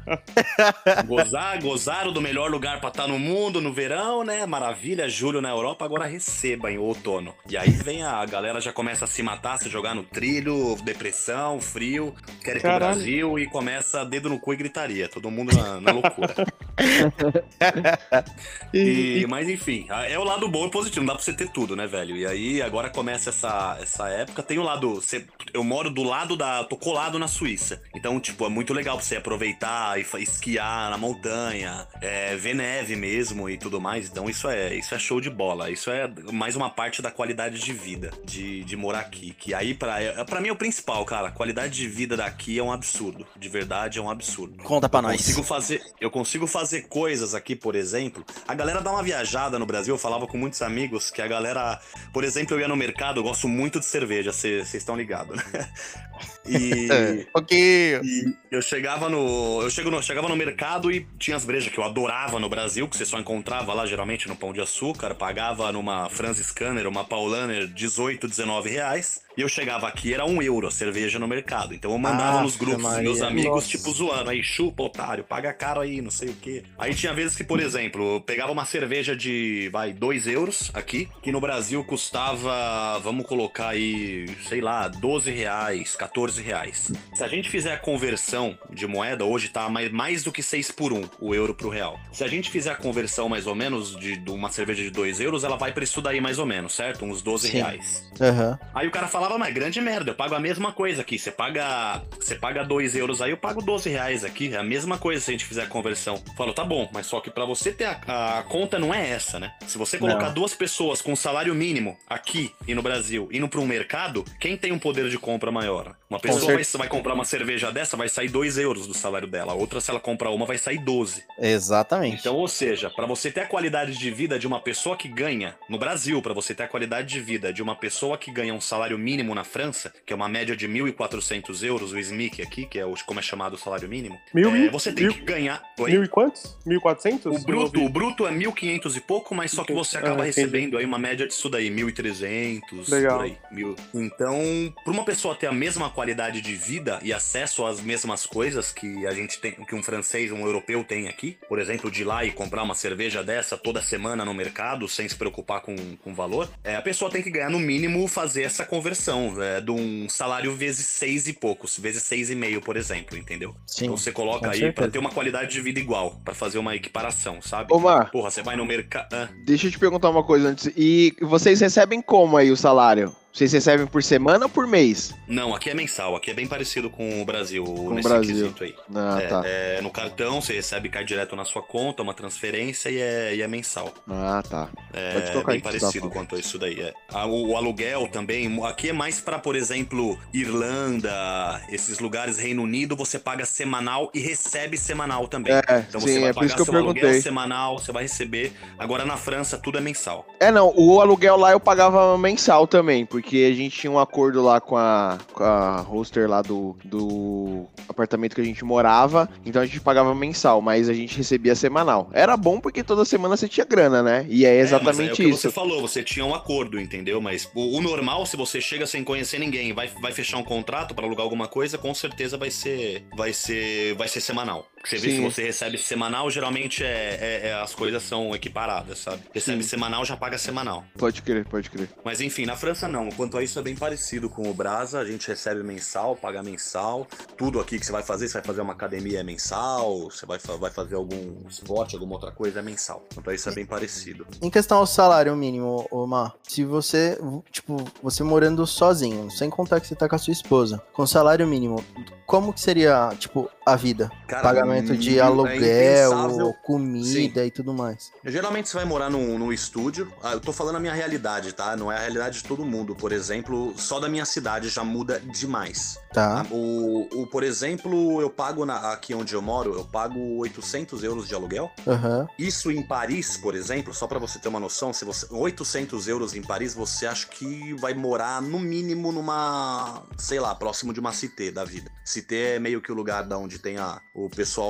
Gozar, gozaram do melhor lugar pra estar no mundo no verão, né? Maravilha, julho na Europa, agora receba em outono. E aí vem a galera já começa a se matar, se jogar no trilho, depressão, frio, quer ir pro Caralho. Brasil e começa dedo no cu e gritaria. Todo mundo na, na loucura. E, E, mas enfim, é o lado bom e positivo, não dá pra você ter tudo, né, velho? E aí agora começa essa, essa época. Tem o lado. você- eu moro do lado da. tô colado na Suíça. Então, tipo, é muito legal pra você aproveitar e esquiar na montanha, é, ver neve mesmo e tudo mais. Então, isso é, isso é show de bola. Isso é mais uma parte da qualidade de vida de, de morar aqui. Que aí, pra, é- mim, é o principal, cara. A qualidade de vida daqui é um absurdo. De verdade, é um absurdo. Conta pra Eu nós. consigo fazer, eu consigo fazer coisas aqui, por exemplo. A galera dá uma viajada no Brasil, eu falava com muitos amigos que a galera, por exemplo, eu ia no mercado, eu gosto muito de cerveja, vocês estão ligados, né? E, Ok. e eu chegava no, eu chego no, chegava no mercado e tinha as brejas que eu adorava no Brasil, que você só encontrava lá geralmente no Pão de Açúcar, pagava numa Franz Scanner, uma Paulaner 18, 19 reais. E eu chegava aqui, era um euro a cerveja no mercado. Então eu mandava nos grupos dos Maria. meus amigos, Nossa. tipo, zoando. Aí, chupa, otário, paga caro aí, não sei o quê. Aí tinha vezes que, por exemplo, eu pegava uma cerveja de, vai, 2 euros aqui, que no Brasil custava, vamos colocar aí, sei lá, 12 reais, 14 reais. Se a gente fizer a conversão de moeda, hoje tá mais, mais do que 6 por 1 o euro pro real. Se a gente fizer a conversão mais ou menos de, de uma cerveja de 2 euros, ela vai pra isso daí mais ou menos, certo? Uns 12 Sim. reais. Aham. Aí o cara falava, mas grande merda, eu pago a mesma coisa aqui. Você paga você paga 2 euros aí, eu pago 12 reais aqui. É a mesma coisa se a gente fizer a conversão. Falo, tá bom, mas só que pra você ter a, a conta não é essa, né? Se você colocar Não. duas pessoas com salário mínimo aqui e no Brasil, indo pra um mercado, quem tem um poder de compra maior? Uma pessoa vai, vai comprar uma cerveja dessa, vai sair 2 euros do salário dela. Outra, se ela comprar uma, vai sair 12. Exatamente. Então, ou seja, para você ter a qualidade de vida de uma pessoa que ganha no Brasil, para você ter a qualidade de vida de uma pessoa que ganha um salário mínimo mínimo na França, que é uma média de 1.400 euros, o SMIC aqui, que é o, como é chamado o salário mínimo, Mil é, você tem mil- que ganhar. Oi? Mil e quantos? Mil e quatrocentos? O bruto, o bruto é 1.500 e pouco, mas só que você acaba Ah, recebendo aí uma média disso daí, 1.300, Legal. por aí. Mil. Então, para uma pessoa ter a mesma qualidade de vida e acesso às mesmas coisas que a gente tem, que um francês, um europeu tem aqui, por exemplo, de ir lá e comprar uma cerveja dessa toda semana no mercado, sem se preocupar com, com valor, é, a pessoa tem que ganhar no mínimo fazer essa conversão é, de um salário vezes seis e poucos, vezes seis e meio, por exemplo, entendeu? Sim. Então você coloca aí pra ter uma qualidade de vida igual, pra fazer uma equiparação, sabe? Ô, Mar, Porra, você vai no mercado. deixa eu te perguntar uma coisa antes. E vocês recebem como aí o salário? Vocês recebem por semana ou por mês? Não, aqui é mensal, aqui é bem parecido com o Brasil o nesse Brasil. quesito aí. Ah, é, tá. é, no cartão você recebe, cai direto na sua conta, uma transferência e é, e é mensal. Ah, tá. É Pode bem tá parecido quanto a isso daí. É. O, o aluguel também, aqui é mais pra, por exemplo, Irlanda, esses lugares, Reino Unido, você paga semanal e recebe semanal também. É, Então sim, você vai é por isso que eu perguntei. semanal, você vai receber. Agora na França tudo é mensal. É, não, o aluguel lá eu pagava mensal também, porque a gente tinha um acordo lá com a, com a hoster lá do, do apartamento que a gente morava, então a gente pagava mensal, mas a gente recebia semanal. Era bom porque toda semana você tinha grana, né? E é É, é o exatamente que isso. você falou, você tinha um acordo, entendeu? Mas o, o normal, se você chega sem conhecer ninguém, vai, vai fechar um contrato pra alugar alguma coisa, com certeza vai ser, vai ser, vai ser semanal. Você vê Sim. se você recebe semanal, geralmente é, é- é- as coisas são equiparadas, sabe? Recebe Sim. semanal, já paga semanal. Pode crer, pode crer. Mas enfim, na França não. Quanto a isso é bem parecido com o Brasa, a gente recebe mensal, paga mensal. Tudo aqui que você vai fazer, você vai fazer uma academia é mensal, você vai, vai fazer algum esporte, alguma outra coisa é mensal. Quanto a isso é bem parecido. Em questão ao salário mínimo, ô Mar, se você, tipo, você morando sozinho, sem contar que você tá com a sua esposa, com salário mínimo, como que seria, tipo, a vida? Cara, Pagamento de é aluguel, impensável. comida e tudo mais. Geralmente você vai morar num, num estúdio. Ah, eu tô falando a minha realidade, tá? Não é a realidade de todo mundo. Por exemplo, só da minha cidade já muda demais. Tá. Ah, O, o, por exemplo, eu pago na- aqui onde eu moro, eu pago 800 euros de aluguel. Aham. Isso em Paris, por exemplo, só pra você ter uma noção, se você 800 euros em Paris, você acha que vai morar no mínimo numa, sei lá, próximo de uma cité da vida. Cité é meio que o lugar da onde tem a, o pessoal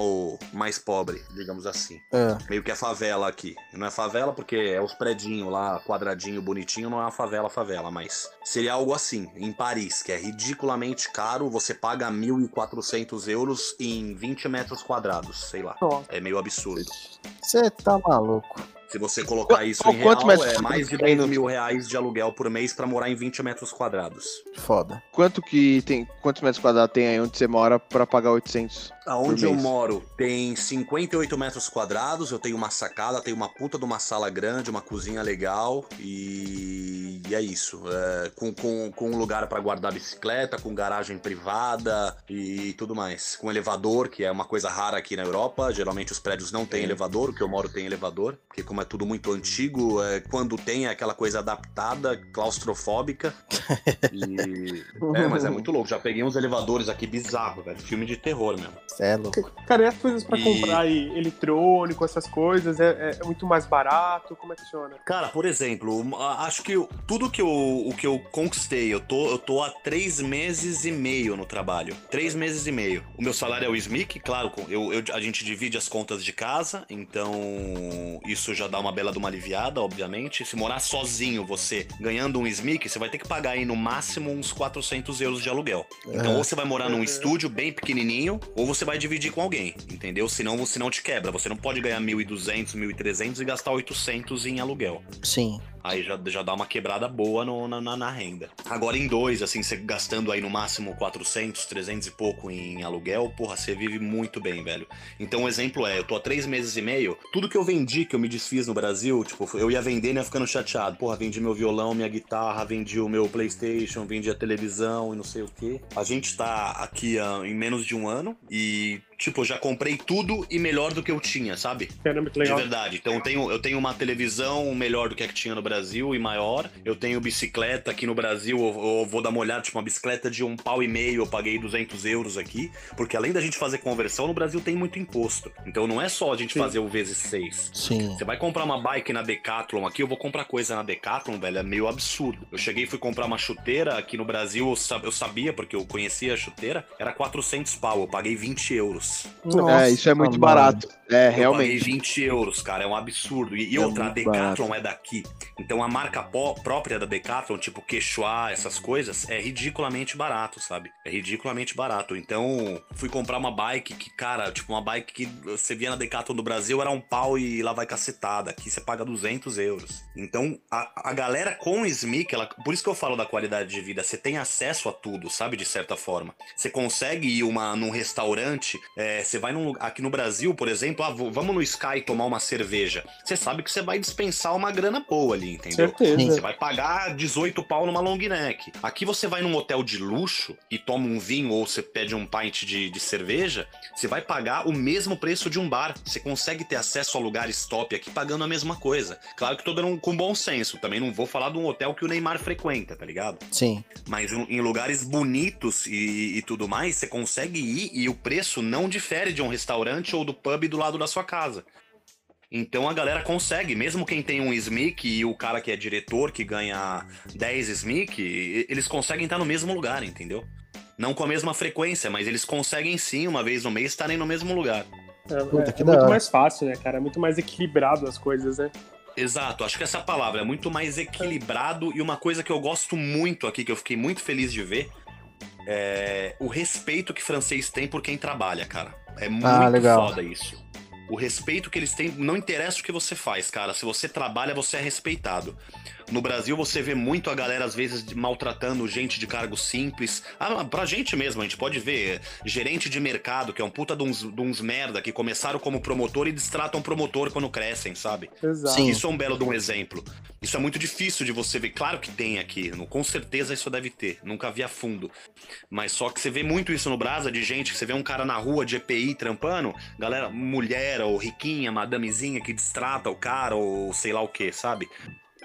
mais pobre, digamos assim. É. Meio que a favela aqui. Não é favela porque é os predinhos lá, quadradinho, bonitinho, não é uma favela, favela, mas seria algo assim, em Paris, que é ridiculamente caro, você paga 1.400 euros em 20 metros quadrados, sei lá. Nossa. É meio absurdo. Você tá maluco. Se você colocar Qu- isso qu- em quanto real, metros é mais de tem 10 no- mil reais de aluguel por mês pra morar em 20 metros quadrados. Foda. Quanto que tem, quantos metros quadrados tem aí onde você mora pra pagar 800? Aonde eu moro tem 58 metros quadrados, eu tenho uma sacada, tenho uma puta de uma sala grande, uma cozinha legal e, e é isso. É, com, com, com um lugar pra guardar bicicleta, com garagem privada e tudo mais. Com elevador, que é uma coisa rara aqui na Europa. Geralmente os prédios não têm elevador, o que eu moro tem elevador, porque como é tudo muito antigo, é, quando tem é aquela coisa adaptada, claustrofóbica. E... É, mas é muito louco. Já peguei uns elevadores aqui bizarro, velho. Filme de terror mesmo. Cê é louco. Cara, e as coisas pra E- comprar aí? Eletrônico, essas coisas? É, é- é muito mais barato? Como é que funciona? Cara, por exemplo, acho que eu- tudo que eu, o que eu conquistei, eu tô, eu tô há três meses e meio no trabalho. Três meses e meio. O meu salário é o SMIC, claro, eu, eu- a gente divide as contas de casa, então isso já dá uma bela de uma aliviada, obviamente. Se morar sozinho, você ganhando um SMIC, você vai ter que pagar aí no máximo uns 400 euros de aluguel. Então, Aham. ou você vai morar num estúdio bem pequenininho, ou você vai dividir com alguém, entendeu? Senão você não te quebra. Você não pode ganhar 1.200, 1.300 e gastar 800 em aluguel. Sim. Aí já, já dá uma quebrada boa no- na, na- renda. Agora em dois, assim, você gastando aí no máximo 400, 300 e pouco em aluguel, porra, você vive muito bem, velho. Então o exemplo é, eu tô há três meses e meio, tudo que eu vendi, que eu me desfiz no Brasil, tipo, eu ia vender e ia ficando chateado. Porra, vendi meu violão, minha guitarra, vendi o meu Playstation, vendi a televisão e não sei o quê. A gente tá aqui ah, em menos de um ano e Tipo, já comprei tudo e melhor do que eu tinha, sabe? Caramba, que legal. De verdade. Então eu tenho, eu tenho uma televisão melhor do que a que tinha no Brasil e maior. Eu tenho bicicleta aqui no Brasil, eu, eu vou dar uma olhada, tipo, uma bicicleta de um pau e meio, eu paguei 200 euros aqui. Porque além da gente fazer conversão, no Brasil tem muito imposto. Então não é só a gente Sim. fazer o vezes seis. Sim. Você vai comprar uma bike na Decathlon aqui, eu vou comprar coisa na Decathlon, velho, é meio absurdo. Eu cheguei e fui comprar uma chuteira aqui no Brasil, eu sabia, porque eu conhecia a chuteira, era 400 pau, eu paguei 20 euros. É, isso é muito mano. barato. É, Eu paguei realmente. 20 euros, cara, é um absurdo. E, e É outra, a Decathlon é daqui. Então a marca pó- própria da Decathlon, tipo Quechua, essas coisas, é ridiculamente barato, sabe? É ridiculamente barato. Então, fui comprar uma bike que, cara, tipo, uma bike que você via na Decathlon do Brasil era um pau e lá vai cacetada. Aqui você paga 200 euros. Então, a, a galera com o SMIC, ela, por isso que eu falo da qualidade de vida, você tem acesso a tudo, sabe? De certa forma. Você consegue ir uma, num restaurante, é, você vai num, aqui no Brasil, por exemplo, ah, vamos no Sky tomar uma cerveja. Você sabe que você vai dispensar uma grana boa ali, entendeu? Certeza. Você vai pagar 18 pau numa long neck. Aqui você vai num hotel de luxo e toma um vinho ou você pede um pint de, de cerveja, você vai pagar o mesmo preço de um bar. Você consegue ter acesso a lugares top aqui pagando a mesma coisa. Claro que tô dando um- com bom senso. Também não vou falar de um hotel que o Neymar frequenta, tá ligado? Sim. Mas em em lugares bonitos e, e tudo mais, você consegue ir e o preço não difere de um restaurante ou do pub do lado da sua casa. Então a galera consegue, mesmo quem tem um SMIC e o cara que é diretor, que ganha 10 SMIC, eles conseguem estar no mesmo lugar, entendeu? Não com a mesma frequência, mas eles conseguem sim, uma vez no mês, estarem no mesmo lugar. É, Puta, é- que é muito mais fácil, né, cara? É muito mais equilibrado as coisas, né? Exato, acho que essa palavra é muito mais equilibrado e uma coisa que eu gosto muito aqui, que eu fiquei muito feliz de ver, é o respeito que francês tem por quem trabalha, cara. É muito Ah, legal. foda isso. O respeito que eles têm, não interessa o que você faz, cara. Se você trabalha, você é respeitado. No Brasil, você vê muito a galera, às vezes, maltratando gente de cargo simples. Ah, pra gente mesmo, a gente pode ver gerente de mercado, que é um puta de uns, de uns merda, que começaram como promotor e destratam promotor quando crescem, sabe? Exato. Sim. Isso é um belo de um exemplo. Isso é muito difícil de você ver. Claro que tem aqui, com certeza isso deve ter. Nunca vi a fundo. Mas só que você vê muito isso no Brasa, de gente que você vê um cara na rua de EPI trampando, galera, mulher ou riquinha, madamezinha que distrata o cara ou sei lá o que, sabe?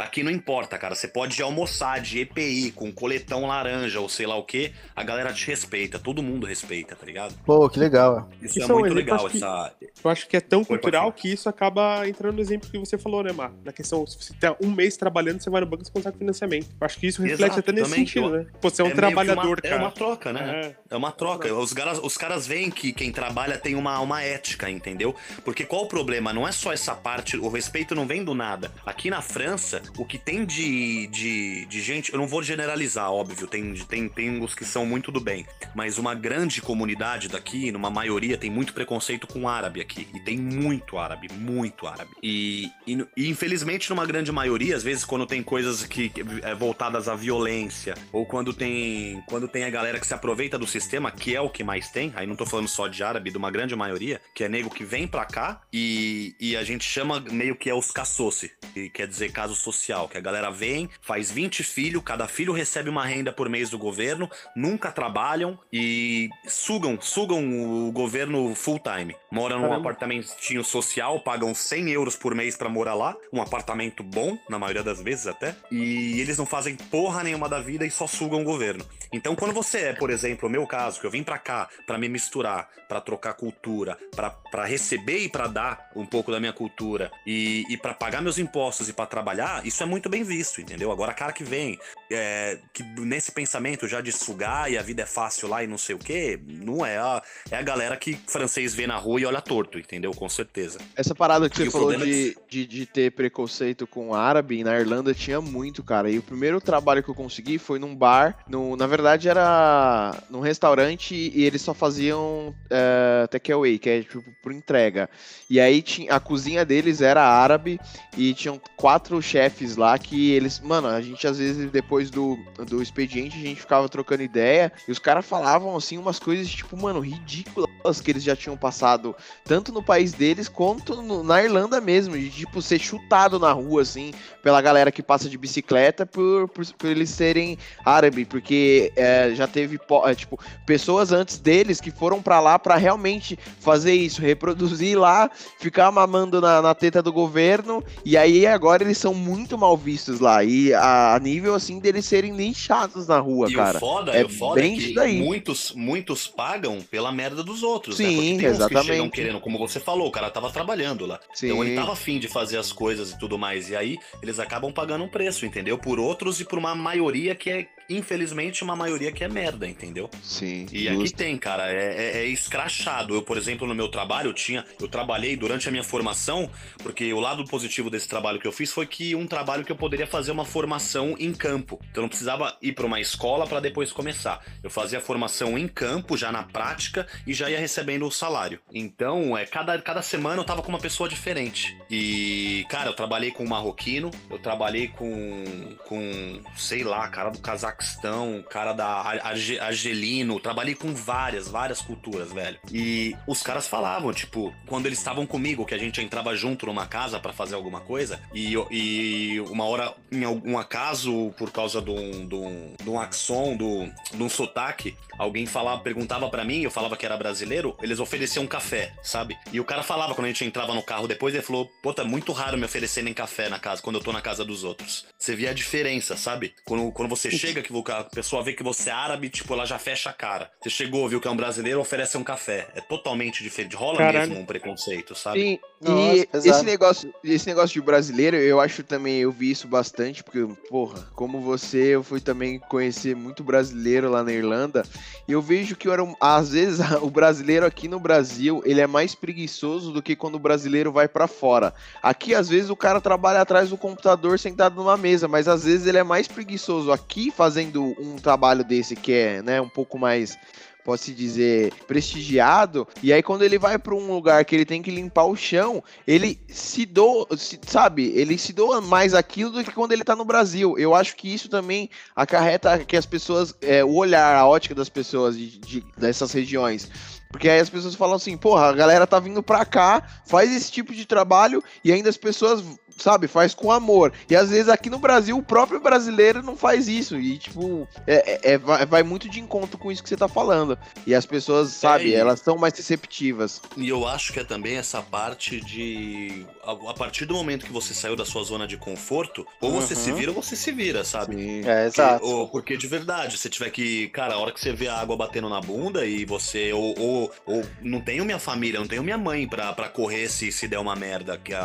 Aqui não importa, cara. Você pode almoçar de EPI com coletão laranja ou sei lá o que, a galera te respeita. Todo mundo respeita, tá ligado? Pô, que legal. Isso, Isso é é um muito exemplo, legal, acho que- essa. Eu acho que é tão Foi, cultural que isso acaba entrando no exemplo que você falou, né, Mar? Na questão, se você tá um mês trabalhando, você vai no banco e consegue financiamento. Eu acho que isso reflete Exato, até nesse também. sentido, Eu- né? Pô, você é um meio que uma- trabalhador, É cara. uma troca, né? É. É uma troca. Os caras, os caras veem que quem trabalha tem uma, uma ética, entendeu? Porque qual o problema? Não é só essa parte, o respeito não vem do nada. Aqui na França, o que tem de, de, de gente, eu não vou generalizar, óbvio, tem, tem, tem os que são muito do bem, mas uma grande comunidade daqui, numa maioria, tem muito preconceito com árabe aqui. E tem muito árabe, muito árabe. E, e, e, infelizmente, numa grande maioria, às vezes, quando tem coisas que, que é, voltadas à violência, ou quando tem, quando tem a galera que se aproveita do sistema, que é o que mais tem, aí não tô falando só de árabe, de uma grande maioria, que é nego que vem pra cá e, e a gente chama meio que é os caçoce, que quer dizer caso social, que a galera vem, faz 20 filhos, cada filho recebe uma renda por mês do governo, nunca trabalham e sugam, sugam o governo full time. Moram num Caramba. apartamentinho social, pagam 100 euros por mês pra morar lá, um apartamento bom, na maioria das vezes até, e eles não fazem porra nenhuma da vida e só sugam o governo. Então, quando você é, por exemplo, o meu caso, que eu vim pra cá pra me misturar, pra trocar cultura, pra pra receber e pra dar um pouco da minha cultura e, e para pagar meus impostos e pra trabalhar, isso é muito bem visto, entendeu? Agora, cara que vem, é, que nesse pensamento já de sugar e a vida é fácil lá e não sei o quê, não é a, é a galera que francês vê na rua e olha torto, entendeu? Com certeza. Essa parada que E você falou é de, de, de ter preconceito com árabe, na Irlanda tinha muito, cara. E o primeiro trabalho que eu consegui foi num bar, no, na verdade era num restaurante e eles só faziam é, takeaway, que é tipo por entrega. E aí tinha, a cozinha deles era árabe e tinham quatro chefes lá que eles, mano, a gente às vezes depois do, do expediente, a gente ficava trocando ideia e os caras falavam, assim, umas coisas, tipo, mano, ridículas que eles já tinham passado, tanto no país deles quanto no, na Irlanda mesmo, de, tipo, ser chutado na rua, assim, pela galera que passa de bicicleta por, por, por eles serem árabe, porque é, já teve, é, tipo, pessoas antes deles que foram para lá para realmente fazer isso, reproduzir lá, ficar mamando na, na teta do governo, e aí agora eles são muito mal vistos lá, e a, nível, assim, deles serem linchados na rua, e cara. O foda, é, o foda bem é que daí. muitos, muitos pagam pela merda dos outros, né? Sim, né? exatamente. que chegam querendo, como você falou, o cara tava trabalhando lá. Sim. Então ele tava afim de fazer as coisas e tudo mais, e aí eles acabam pagando um preço, entendeu? Por outros e por uma maioria que é infelizmente, uma maioria que é merda, entendeu? Sim. E justo. aqui tem, cara, é, é, é, escrachado. Eu, por exemplo, no meu trabalho, eu tinha. Eu trabalhei durante a minha formação, porque o lado positivo desse trabalho que eu fiz foi que um trabalho que eu poderia fazer uma formação em campo. Então eu não precisava ir para uma escola para depois começar. Eu fazia a formação em campo, já na prática, e já ia recebendo o salário. Então, é, cada, cada semana eu tava com uma pessoa diferente. E, cara, eu trabalhei com um marroquino, eu trabalhei com. com, sei lá, cara do casaco Cazaquistão, cara da Arge, Argelino, trabalhei com várias, várias culturas, velho. E os caras falavam, tipo, quando eles estavam comigo, que a gente entrava junto numa casa para fazer alguma coisa, e, e uma hora, em algum acaso, por causa de um, de um, de um axon, de um, de um sotaque, alguém falava, perguntava para mim, eu falava que era brasileiro, eles ofereciam café, sabe? E o cara falava quando a gente entrava no carro depois, ele falou: Pô, tá muito raro me oferecerem café na casa, quando eu tô na casa dos outros. Você via a diferença, sabe? Quando, quando você chega, que a pessoa vê que você é árabe, tipo, ela já fecha a cara. Você chegou, viu que é um brasileiro, oferece um café. É totalmente diferente. Rola Caralho. mesmo um preconceito, sabe? Sim. Nossa, e esse negócio, esse negócio de brasileiro, eu acho também, eu vi isso bastante, porque, porra, como você, eu fui também conhecer muito brasileiro lá na Irlanda, e eu vejo que era, às vezes o brasileiro aqui no Brasil, ele é mais preguiçoso do que quando o brasileiro vai para fora. Aqui, às vezes, o cara trabalha atrás do computador sentado numa mesa, mas às vezes ele é mais preguiçoso aqui fazendo um trabalho desse que é, né, um pouco mais pode-se dizer, prestigiado, e aí quando ele vai para um lugar que ele tem que limpar o chão, ele se doa, se, sabe, ele se doa mais aquilo do que quando ele tá no Brasil. Eu acho que isso também acarreta que as pessoas, é, o olhar, a ótica das pessoas de, de, dessas regiões. Porque aí as pessoas falam assim, porra, a galera tá vindo pra cá, faz esse tipo de trabalho e ainda as pessoas sabe, faz com amor. E às vezes aqui no Brasil o próprio brasileiro não faz isso. E, tipo, é, é, é vai, muito de encontro com isso que você tá falando. E as pessoas, sabe, é, elas são mais receptivas. E eu acho que é também essa parte de. A, a, partir do momento que você saiu da sua zona de conforto, ou uhum. você se vira ou você se vira, sabe? Sim. É, exato. Ou, porque de verdade, se tiver que. Cara, a hora que você vê a água batendo na bunda e você. Ou, ou, ou não tenho minha família, não tenho minha mãe pra, pra correr se, se der uma merda que a,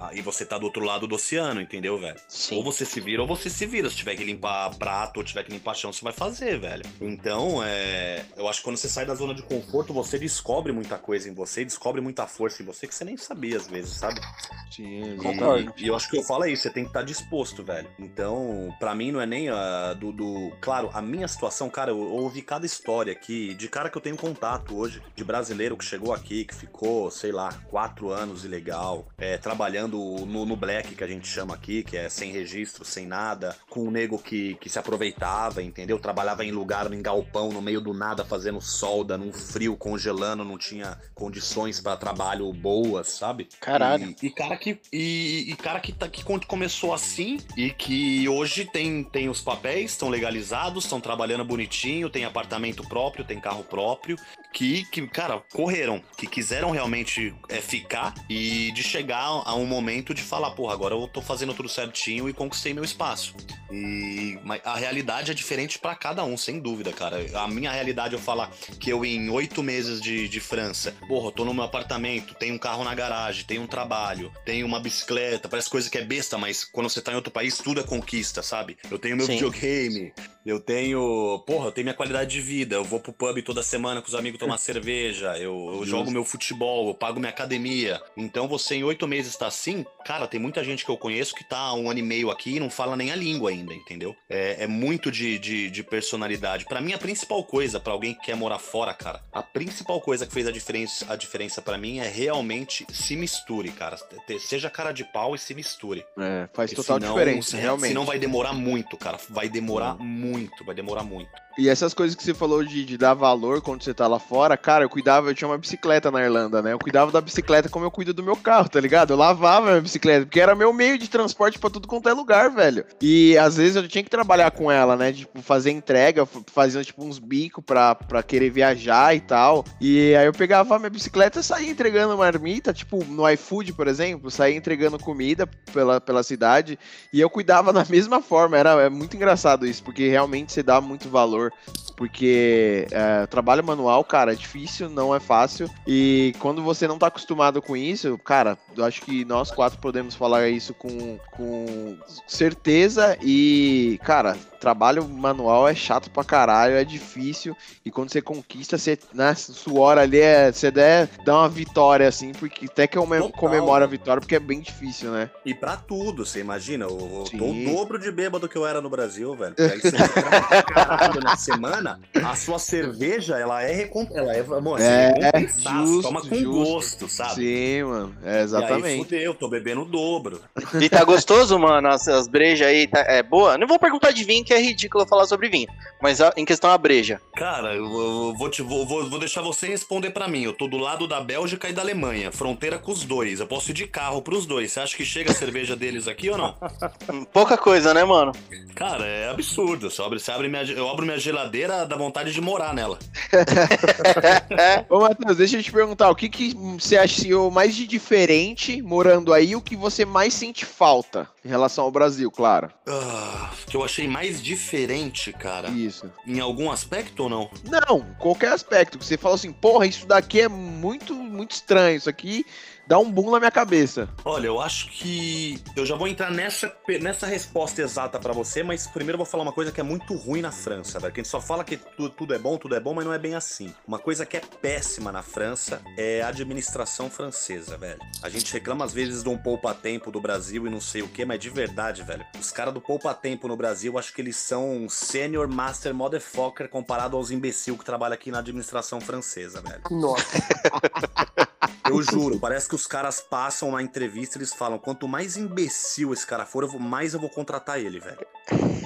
a, e você tá do outro outro lado do oceano, entendeu, velho? Sim. Ou você se vira ou você se vira. Se tiver que limpar prato ou tiver que limpar chão, você vai fazer, velho. Então, é. Eu acho que quando você sai da zona de conforto, você descobre muita coisa em você, descobre muita força em você que você nem sabia às vezes, sabe? Sim, e, e eu acho que eu falo é isso, você tem que estar tá disposto, velho. Então, para mim não é nem uh, do, do, Claro, a minha situação, cara, eu, eu ouvi cada história aqui de cara que eu tenho contato hoje, de brasileiro que chegou aqui, que ficou, sei lá, quatro anos ilegal, é, trabalhando no, no black, que a gente chama aqui, que é sem registro, sem nada, com um nego que, que se aproveitava, entendeu? Trabalhava em lugar, em galpão, no meio do nada, fazendo solda, num frio, congelando, não tinha condições para trabalho boas, sabe? Caralho. E, e cara que e, e, cara que, tá, que começou assim e que hoje tem, tem os papéis, estão legalizados, estão trabalhando bonitinho, tem apartamento próprio, tem carro próprio, que, que cara, correram, que quiseram realmente é, ficar e de chegar a um momento de falar, porra, agora eu tô fazendo tudo certinho e conquistei meu espaço. E a realidade é diferente para cada um, sem dúvida, cara. A minha realidade eu falar que eu em oito meses de, de França, porra, eu tô no meu apartamento, tenho um carro na garagem, tenho um trabalho, tenho uma bicicleta, parece coisa que é besta, mas quando você tá em outro país, tudo é conquista, sabe? Eu tenho meu Sim. videogame, Eu tenho. Porra, eu tenho minha qualidade de vida. Eu vou pro pub toda semana com os amigos tomar cerveja. Eu, eu jogo meu futebol, eu pago minha academia. Então você em oito meses tá assim, cara, tem muita gente que eu conheço que tá um ano e meio aqui e não fala nem a língua ainda, entendeu? É, é muito de, de, de personalidade. Para mim, a principal coisa para alguém que quer morar fora, cara, a principal coisa que fez a diferença, a diferença para mim é realmente se misture, cara. Seja cara de pau e se misture. É, faz total senão, diferença, realmente. Senão vai demorar muito, cara. Vai demorar muito, vai demorar muito. E essas coisas que você falou de, de, dar valor quando você tá lá fora, cara, eu cuidava, eu tinha uma bicicleta na Irlanda, né? Eu cuidava da bicicleta como eu cuido do meu carro, tá ligado? Eu lavava minha bicicleta, porque era meu meio de transporte para tudo quanto é lugar, velho. E às vezes eu tinha que trabalhar com ela, né? Tipo, fazer entrega, fazendo tipo uns bicos pra, pra querer viajar e tal. E aí eu pegava minha bicicleta e saía entregando marmita, tipo no iFood, por exemplo, saía entregando comida pela, pela cidade. E eu cuidava da mesma forma, era é muito engraçado isso, porque realmente você dá muito valor porque é, trabalho manual, cara, é difícil, não é fácil. E quando você não tá acostumado com isso, cara, eu acho que nós quatro podemos falar isso com, com certeza. E, cara, trabalho manual é chato pra caralho, é difícil. E quando você conquista, você, né, suor ali, é, você der, dá uma vitória, assim, porque até que eu comemora a vitória, porque é bem difícil, né? E pra tudo, você imagina, eu, eu tô o dobro de bêbado que eu era no Brasil, velho. Aí você caralho na semana, a sua cerveja, ela é recompensada. Ela é, mano, é, é justo, toma com justo. gosto, sabe? Sim, mano, é exatamente. E aí fudeu, tô bebendo o dobro. E tá gostoso, mano, as, as brejas aí, tá, é boa? Não vou perguntar de vinho, que é ridículo falar sobre vinho. Mas a, em questão a breja. Cara, eu, eu vou, te, vou, vou, deixar você responder para mim. Eu tô do lado da Bélgica e da Alemanha, fronteira com os dois. Eu posso ir de carro pros dois. Você acha que chega a cerveja deles aqui ou não? Pouca coisa, né, mano? Cara, é absurdo. Você abre, você abre minha, eu abro minha geladeira, dá vontade de morar nela. Ô, Matheus, deixa eu te perguntar, o que, que você achou mais de diferente morando aí? O que você mais sente falta em relação ao Brasil, claro? Uh, que eu achei mais diferente, cara. Isso. Em algum aspecto ou não? Não, qualquer aspecto. Você fala assim, porra, isso daqui é muito, muito estranho. Isso aqui dá um boom na minha cabeça. Olha, eu acho que eu já vou entrar nessa, nessa resposta exata para você, mas primeiro eu vou falar uma coisa que é muito ruim na França, velho. Que a gente só fala que tudo, tudo é bom, tudo é bom, mas não é bem assim. Uma coisa que é péssima na França é a administração francesa, velho. A gente reclama às vezes de um poupa-tempo do Brasil e não sei o que, mas de verdade, velho. Os caras do poupa-tempo no Brasil, acho que eles são senior master motherfucker comparado aos imbecil que trabalham aqui na administração francesa, velho. Nossa. Eu juro, parece que os caras passam na entrevista e eles falam: quanto mais imbecil esse cara for, mais eu vou contratar ele, velho.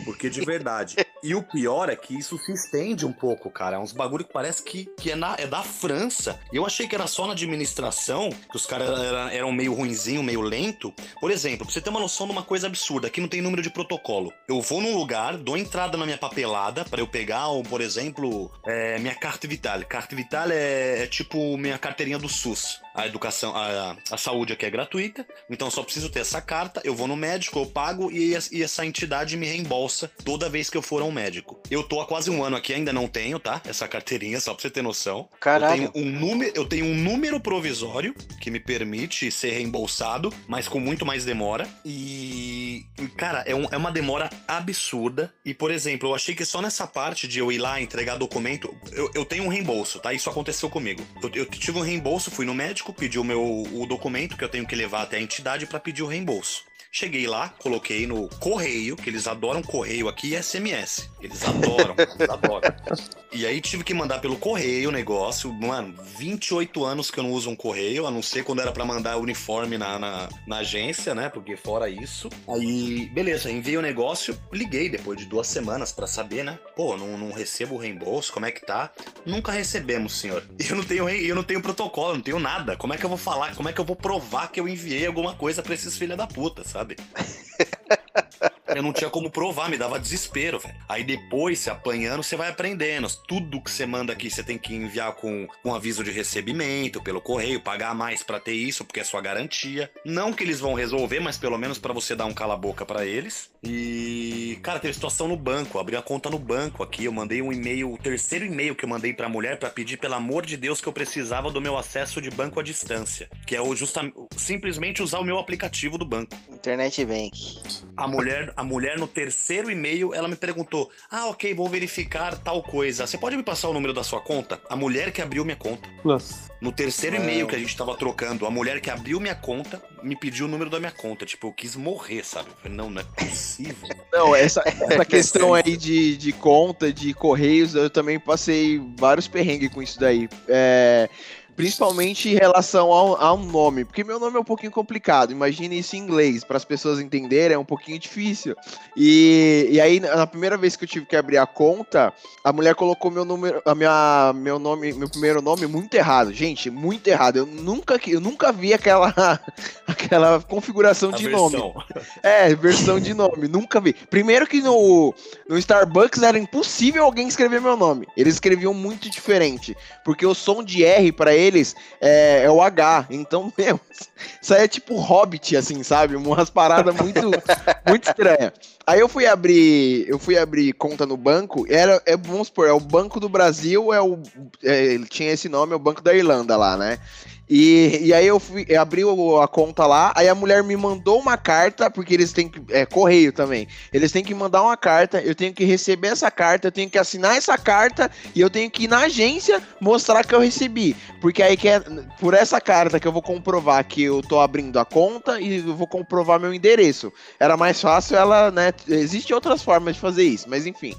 Porque de verdade. E o pior é que isso se estende um pouco, cara. É uns bagulho que parece que, que é, na, é da França. E eu achei que era só na administração, que os caras eram, eram meio ruinzinho, meio lento. Por exemplo, pra você ter uma noção de uma coisa absurda, aqui não tem número de protocolo. Eu vou num lugar, dou entrada na minha papelada para eu pegar, ou, por exemplo, é, minha carta vital. Carta vital é, é tipo minha carteirinha do SUS a educação, a, a saúde aqui é gratuita, então só preciso ter essa carta, eu vou no médico, eu pago e, e, essa entidade me reembolsa toda vez que eu for a um médico. Eu tô há quase um ano aqui, ainda não tenho, tá? Essa carteirinha, só pra você ter noção. Caralho. Eu tenho um número, eu tenho um número provisório que me permite ser reembolsado, mas com muito mais demora. E, cara, é, um, é uma demora absurda. E, por exemplo, eu achei que só nessa parte de eu ir lá entregar documento, eu, eu tenho um reembolso, tá? Isso aconteceu comigo. Eu, eu tive um reembolso, fui no médico médico, pedi o meu o documento que eu tenho que levar até a entidade para pedir o reembolso. Cheguei lá, coloquei no correio, que eles adoram correio aqui e SMS. Eles adoram, eles adoram. E aí tive que mandar pelo correio o negócio. Mano, 28 anos que eu não uso um correio, a não ser quando era para mandar uniforme na, na, na, agência, né? Porque fora isso. Aí, beleza, enviei o negócio, liguei depois de duas semanas para saber, né? Pô, não, não recebo reembolso, como é que tá? Nunca recebemos, senhor. Eu não tenho eu não tenho protocolo, não tenho nada. Como é que eu vou falar? Como é que eu vou provar que eu enviei alguma coisa pra esses filha da puta, sabe? sabe? Eu não tinha como provar, me dava desespero, velho. Aí depois, se apanhando, você vai aprendendo. Tudo que você manda aqui, você tem que enviar com um aviso de recebimento pelo correio, pagar mais para ter isso, porque é sua garantia. Não que eles vão resolver, mas pelo menos para você dar um cala-boca para eles. E, cara, teve situação no banco. abri a conta no banco aqui. Eu mandei um e-mail, o terceiro e-mail que eu mandei pra mulher para pedir, pelo amor de Deus, que eu precisava do meu acesso de banco à distância. Que é o justa, simplesmente usar o meu aplicativo do banco. Internet Bank. A mulher, A mulher, no terceiro e-mail, ela me perguntou: Ah, ok, vou verificar tal coisa. Você pode me passar o número da sua conta? A mulher que abriu minha conta. Nossa. No terceiro e-mail que a gente tava trocando, a mulher que abriu minha conta me pediu o número da minha conta. Tipo, eu quis morrer, sabe? Eu falei, não, não é possível. Não, essa, essa questão aí de, de conta, de correios, eu também passei vários perrengues com isso daí. É, principalmente em relação ao, a um nome, porque meu nome é um pouquinho complicado. Imagine isso em inglês, para as pessoas entenderem, é um pouquinho difícil. E, e aí, na primeira vez que eu tive que abrir a conta, a mulher colocou meu número, a minha, meu nome, meu primeiro nome muito errado. Gente, muito errado. Eu nunca, eu nunca vi aquela, aquela configuração a de versão. nome. É, versão de nome, nunca vi. Primeiro que no, no Starbucks era impossível alguém escrever meu nome. Eles escreviam muito diferente, porque o som de R para eles é, é, o H. Então, meu, isso aí é tipo Hobbit, assim, sabe? Umas paradas muito, muito estranhas. Aí eu fui abrir, eu fui abrir conta no banco, era, é, vamos supor, é o Banco do Brasil, é o, é, ele tinha esse nome, é o Banco da Irlanda lá, né? E, e aí eu fui, eu abri a conta lá, aí a mulher me mandou uma carta, porque eles têm que. É correio também. Eles têm que mandar uma carta, eu tenho que receber essa carta, eu tenho que assinar essa carta e eu tenho que ir na agência mostrar que eu recebi. Porque aí que é por essa carta que eu vou comprovar que eu tô abrindo a conta e eu vou comprovar meu endereço. Era mais fácil ela, né? Existem outras formas de fazer isso, mas enfim.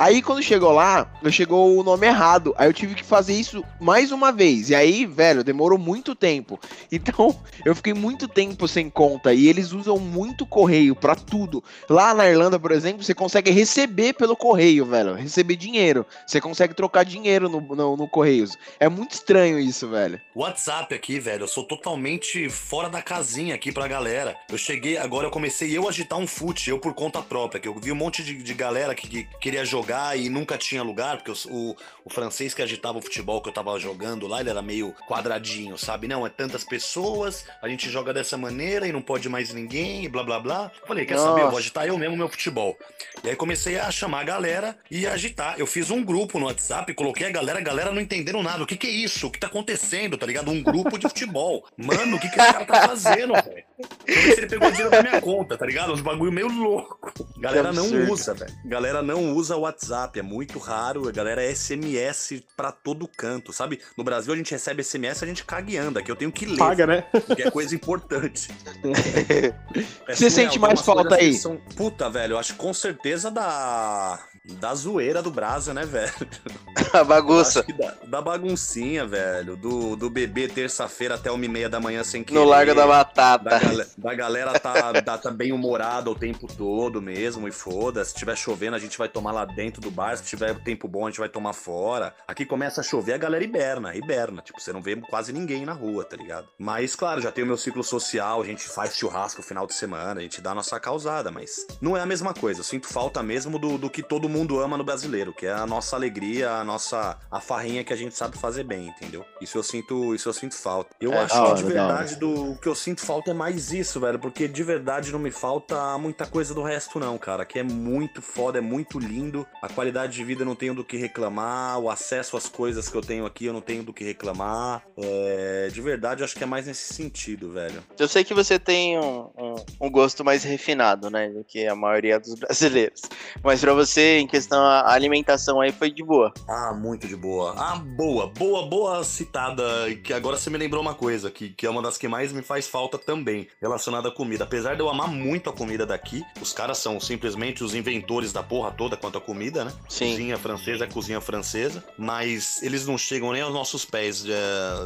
Aí quando chegou lá, chegou o nome errado. Aí eu tive que fazer isso mais uma vez. E aí, velho, demorou muito tempo. Então, eu fiquei muito tempo sem conta. E eles usam muito correio para tudo. Lá na Irlanda, por exemplo, você consegue receber pelo correio, velho. Receber dinheiro. Você consegue trocar dinheiro no, no, no Correios. É muito estranho isso, velho. WhatsApp aqui, velho. Eu sou totalmente fora da casinha aqui pra galera. Eu cheguei, agora eu comecei eu agitar um fute, eu por conta própria. Que eu vi um monte de, de galera que, que queria jogar jogar e nunca tinha lugar, porque o, o, francês que agitava o futebol que eu tava jogando lá, ele era meio quadradinho, sabe? Não, é tantas pessoas, a gente joga dessa maneira e não pode mais ninguém e blá blá blá. Falei, quer Nossa. saber? Eu vou agitar eu mesmo meu futebol. E aí comecei a chamar a galera e agitar. Eu fiz um grupo no WhatsApp, coloquei a galera, a galera não entendendo nada. O que que é isso? O que tá acontecendo, tá ligado? Um grupo de futebol. Mano, o que que esse cara tá fazendo, velho? se ele pegou dinheiro da minha conta, tá ligado? Uns bagulho meio louco. Galera não usa, velho. Galera não usa o WhatsApp, é muito raro. A galera é SMS pra todo canto, sabe? No Brasil a gente recebe SMS, a gente caga e anda, que eu tenho que ler. Paga, né? Que é coisa importante. é Você sente mais falta aí? São... Puta, velho, eu acho com certeza da da zoeira do Brasa, né, velho? A bagunça. Da, da, baguncinha, velho. Do, do bebê terça-feira até uma e meia da manhã sem querer. No Largo da Batata. Da, da galera tá, tá, tá, bem humorada o tempo todo mesmo, e foda. Se tiver chovendo, a gente vai tomar lá dentro do bar. Se tiver tempo bom, a gente vai tomar fora. Aqui começa a chover, a galera hiberna, hiberna. Tipo, você não vê quase ninguém na rua, tá ligado? Mas, claro, já tem o meu ciclo social, a gente faz churrasco no final de semana, a gente dá a nossa causada, mas não é a mesma coisa. Eu sinto falta mesmo do, do que todo mundo ama no brasileiro, que é a nossa alegria, a nossa a farrinha que a gente sabe fazer bem, entendeu? Isso eu sinto, isso eu sinto falta. Eu é, acho que de verdade do que eu sinto falta é mais isso, velho, porque de verdade não me falta muita coisa do resto não, cara, que é muito foda, é muito lindo. A qualidade de vida eu não tenho do que reclamar, o acesso às coisas que eu tenho aqui eu não tenho do que reclamar. É, de verdade eu acho que é mais nesse sentido, velho. Eu sei que você tem um, um, um gosto mais refinado, né, do que a maioria dos brasileiros. Mas para você, em questão a alimentação aí foi de boa. Ah, muito de boa. Ah, boa, boa, boa citada. Que agora você me lembrou uma coisa, que, que é uma das que mais me faz falta também, relacionada à comida. Apesar de eu amar muito a comida daqui, os caras são simplesmente os inventores da porra toda quanto à comida, né? Sim. Cozinha francesa é cozinha francesa, mas eles não chegam nem aos nossos pés de,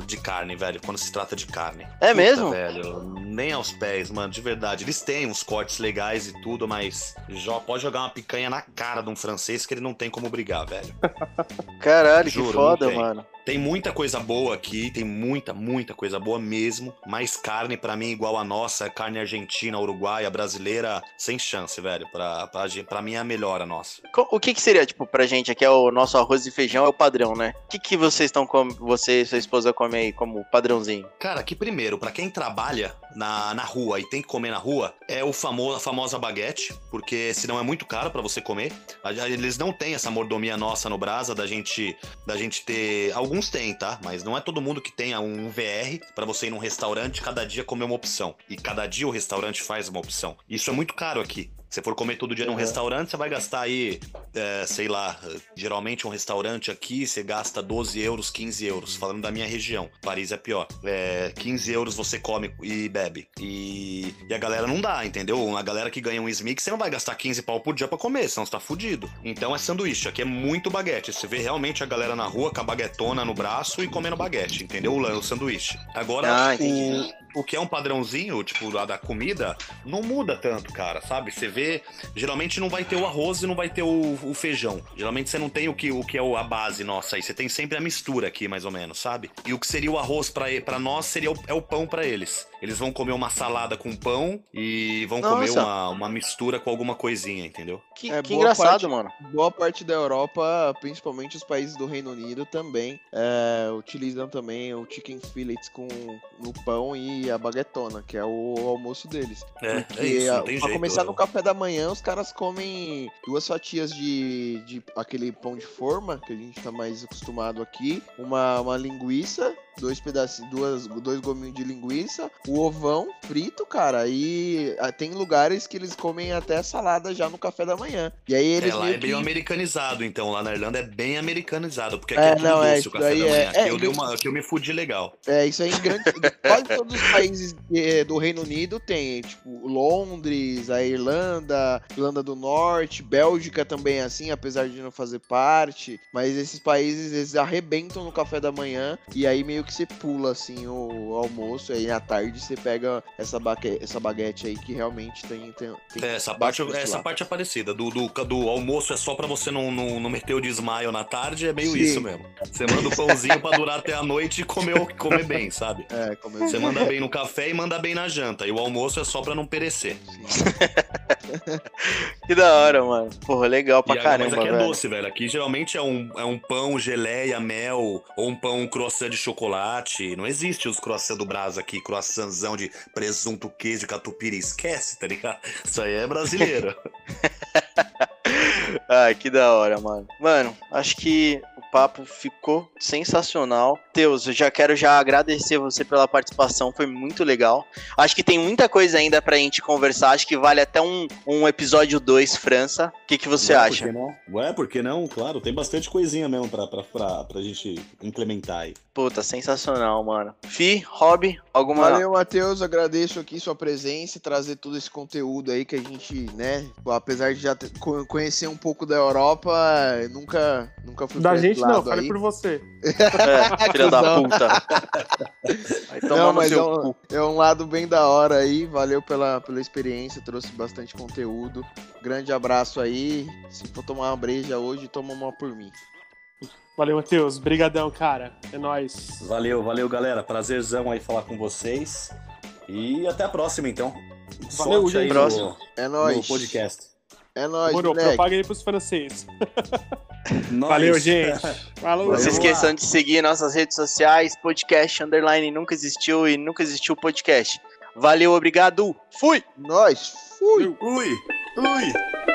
de carne, velho, quando se trata de carne. É Puta, mesmo? velho, nem aos pés, mano, de verdade. Eles têm uns cortes legais e tudo, mas pode jogar uma picanha na cara de um francês que ele não tem como brigar, velho. Caralho, Juro, que foda, mano. Tem muita coisa boa aqui, tem muita, muita coisa boa mesmo. Mas carne, para mim, igual a nossa, carne argentina, uruguaia, brasileira, sem chance, velho. Pra, pra, pra mim é a melhor a nossa. O que que seria, tipo, pra gente aqui é o nosso arroz e feijão, é o padrão, né? O que que vocês estão com você e sua esposa comem aí como padrãozinho? Cara, aqui primeiro, para quem trabalha na, na rua e tem que comer na rua, é o famoso, a famosa baguete, porque senão é muito caro para você comer. Eles não têm essa mordomia nossa no Brasa da gente, da gente ter algum Alguns têm, tá? Mas não é todo mundo que tenha um VR para você ir num restaurante cada dia comer uma opção. E cada dia o restaurante faz uma opção. Isso é muito caro aqui. Se for comer todo dia num restaurante, você vai gastar aí, é, sei lá, geralmente um restaurante aqui você gasta 12 euros, 15 euros. Falando da minha região, Paris é pior. É, 15 euros você come e bebe. E, e a galera não dá, entendeu? A galera que ganha um Smix, você não vai gastar 15 pau por dia pra comer, senão você tá fudido. Então é sanduíche, aqui é muito baguete. Você vê realmente a galera na rua com a baguetona no braço e comendo baguete, entendeu? O, o sanduíche. Agora, Ah, o, o que é um padrãozinho, tipo, lá da comida, não muda tanto, cara, sabe? Você vê, geralmente não vai ter o arroz e não vai ter o, o feijão. Geralmente você não tem o que, o que é a base nossa aí. Você tem sempre a mistura aqui, mais ou menos, sabe? E o que seria o arroz pra, pra nós seria o, é o pão pra eles. Eles vão comer uma salada com pão e vão comer Nossa. uma, uma mistura com alguma coisinha, entendeu? Que, É, que boa engraçado, parte- mano. Boa parte da Europa, principalmente os países do Reino Unido, também é, utilizam também o chicken fillets com no pão e a baguetona, que é o almoço deles. É, Porque é isso, a- não tem pra jeito. começar no café da manhã, os caras comem duas fatias de, de aquele pão de forma, que a gente tá mais acostumado aqui, uma, uma linguiça, dois pedacinhos, duas, dois gominhos de linguiça, o ovão frito, cara, e ah, tem lugares que eles comem até salada já no café da manhã. E aí eles É, lá é meio que- americanizado, então. Lá na Irlanda é bem americanizado, porque aqui É, é, tudo não, é, doce isso o café da manhã. é- Aqui, é, eu dei uma- aqui eu me fudi legal. É, isso aí em grande. quase todos os países eh, do Reino Unido tem, tipo, Londres, a Irlanda, Irlanda do Norte, Bélgica também é assim, apesar de não fazer parte. Mas esses países, eles arrebentam no café da manhã e aí meio que você pula, assim, o almoço. E aí à tarde você pega essa, baque, essa baguete aí que realmente tem. tem, tem É, essa, parte, essa lá. parte é parecida. Do, do, do almoço é só pra você não, não, não meter o desmaio na tarde, é meio Sim. isso mesmo. Você manda o pãozinho pra durar até a noite e comer, comer bem, sabe? É, como eu Você manda bem no café e manda bem na janta. E o almoço é só pra não perecer. Que da hora, mano. Porra, legal pra E caramba, mas aqui é velho. doce, velho. Aqui geralmente é um, é um pão, geleia, mel, ou um pão croissant de chocolate. Não existe os croissants do Brás aqui, croissantzão de presunto, queijo, catupiry. Esquece, tá ligado? Isso aí é brasileiro. Ai, que da hora, mano. Mano, acho que papo ficou sensacional. Teus, eu já quero já agradecer você pela participação, foi muito legal. Acho que tem muita coisa ainda pra gente conversar, acho que vale até um, um episódio 2 França. O que, que você Ué, acha? Por que não? Ué, por que não? Claro, tem bastante coisinha mesmo pra, pra, pra, pra gente implementar aí. Puta, sensacional, mano. Fi, Rob, alguma... Valeu, Matheus. Agradeço aqui sua presença e trazer todo esse conteúdo aí que a gente, né, apesar de já ter- co- conhecer um pouco da Europa, nunca, nunca fui Da gente não, lado fale aí. por você. É, filha da Cusão. puta. Vai tomar Não, mas é um, é um lado bem da hora aí. Valeu pela, pela experiência, trouxe bastante conteúdo. Grande abraço aí. Se for tomar uma breja hoje, toma uma por mim. Valeu, Matheus. Brigadão, cara. É nóis. Valeu, valeu, galera. Prazerzão aí falar com vocês. E até a próxima, então. Valeu, Sorte aí gente. Próximo. É no, nóis. no podcast. É nóis, Demorou, moleque. propaga aí pros franceses. Nós. Valeu, gente. Falou. Não se esqueçam de seguir nossas redes sociais, podcast underline nunca existiu e nunca existiu podcast. Valeu, obrigado. Fui! Nós. Fui. Ui, ui.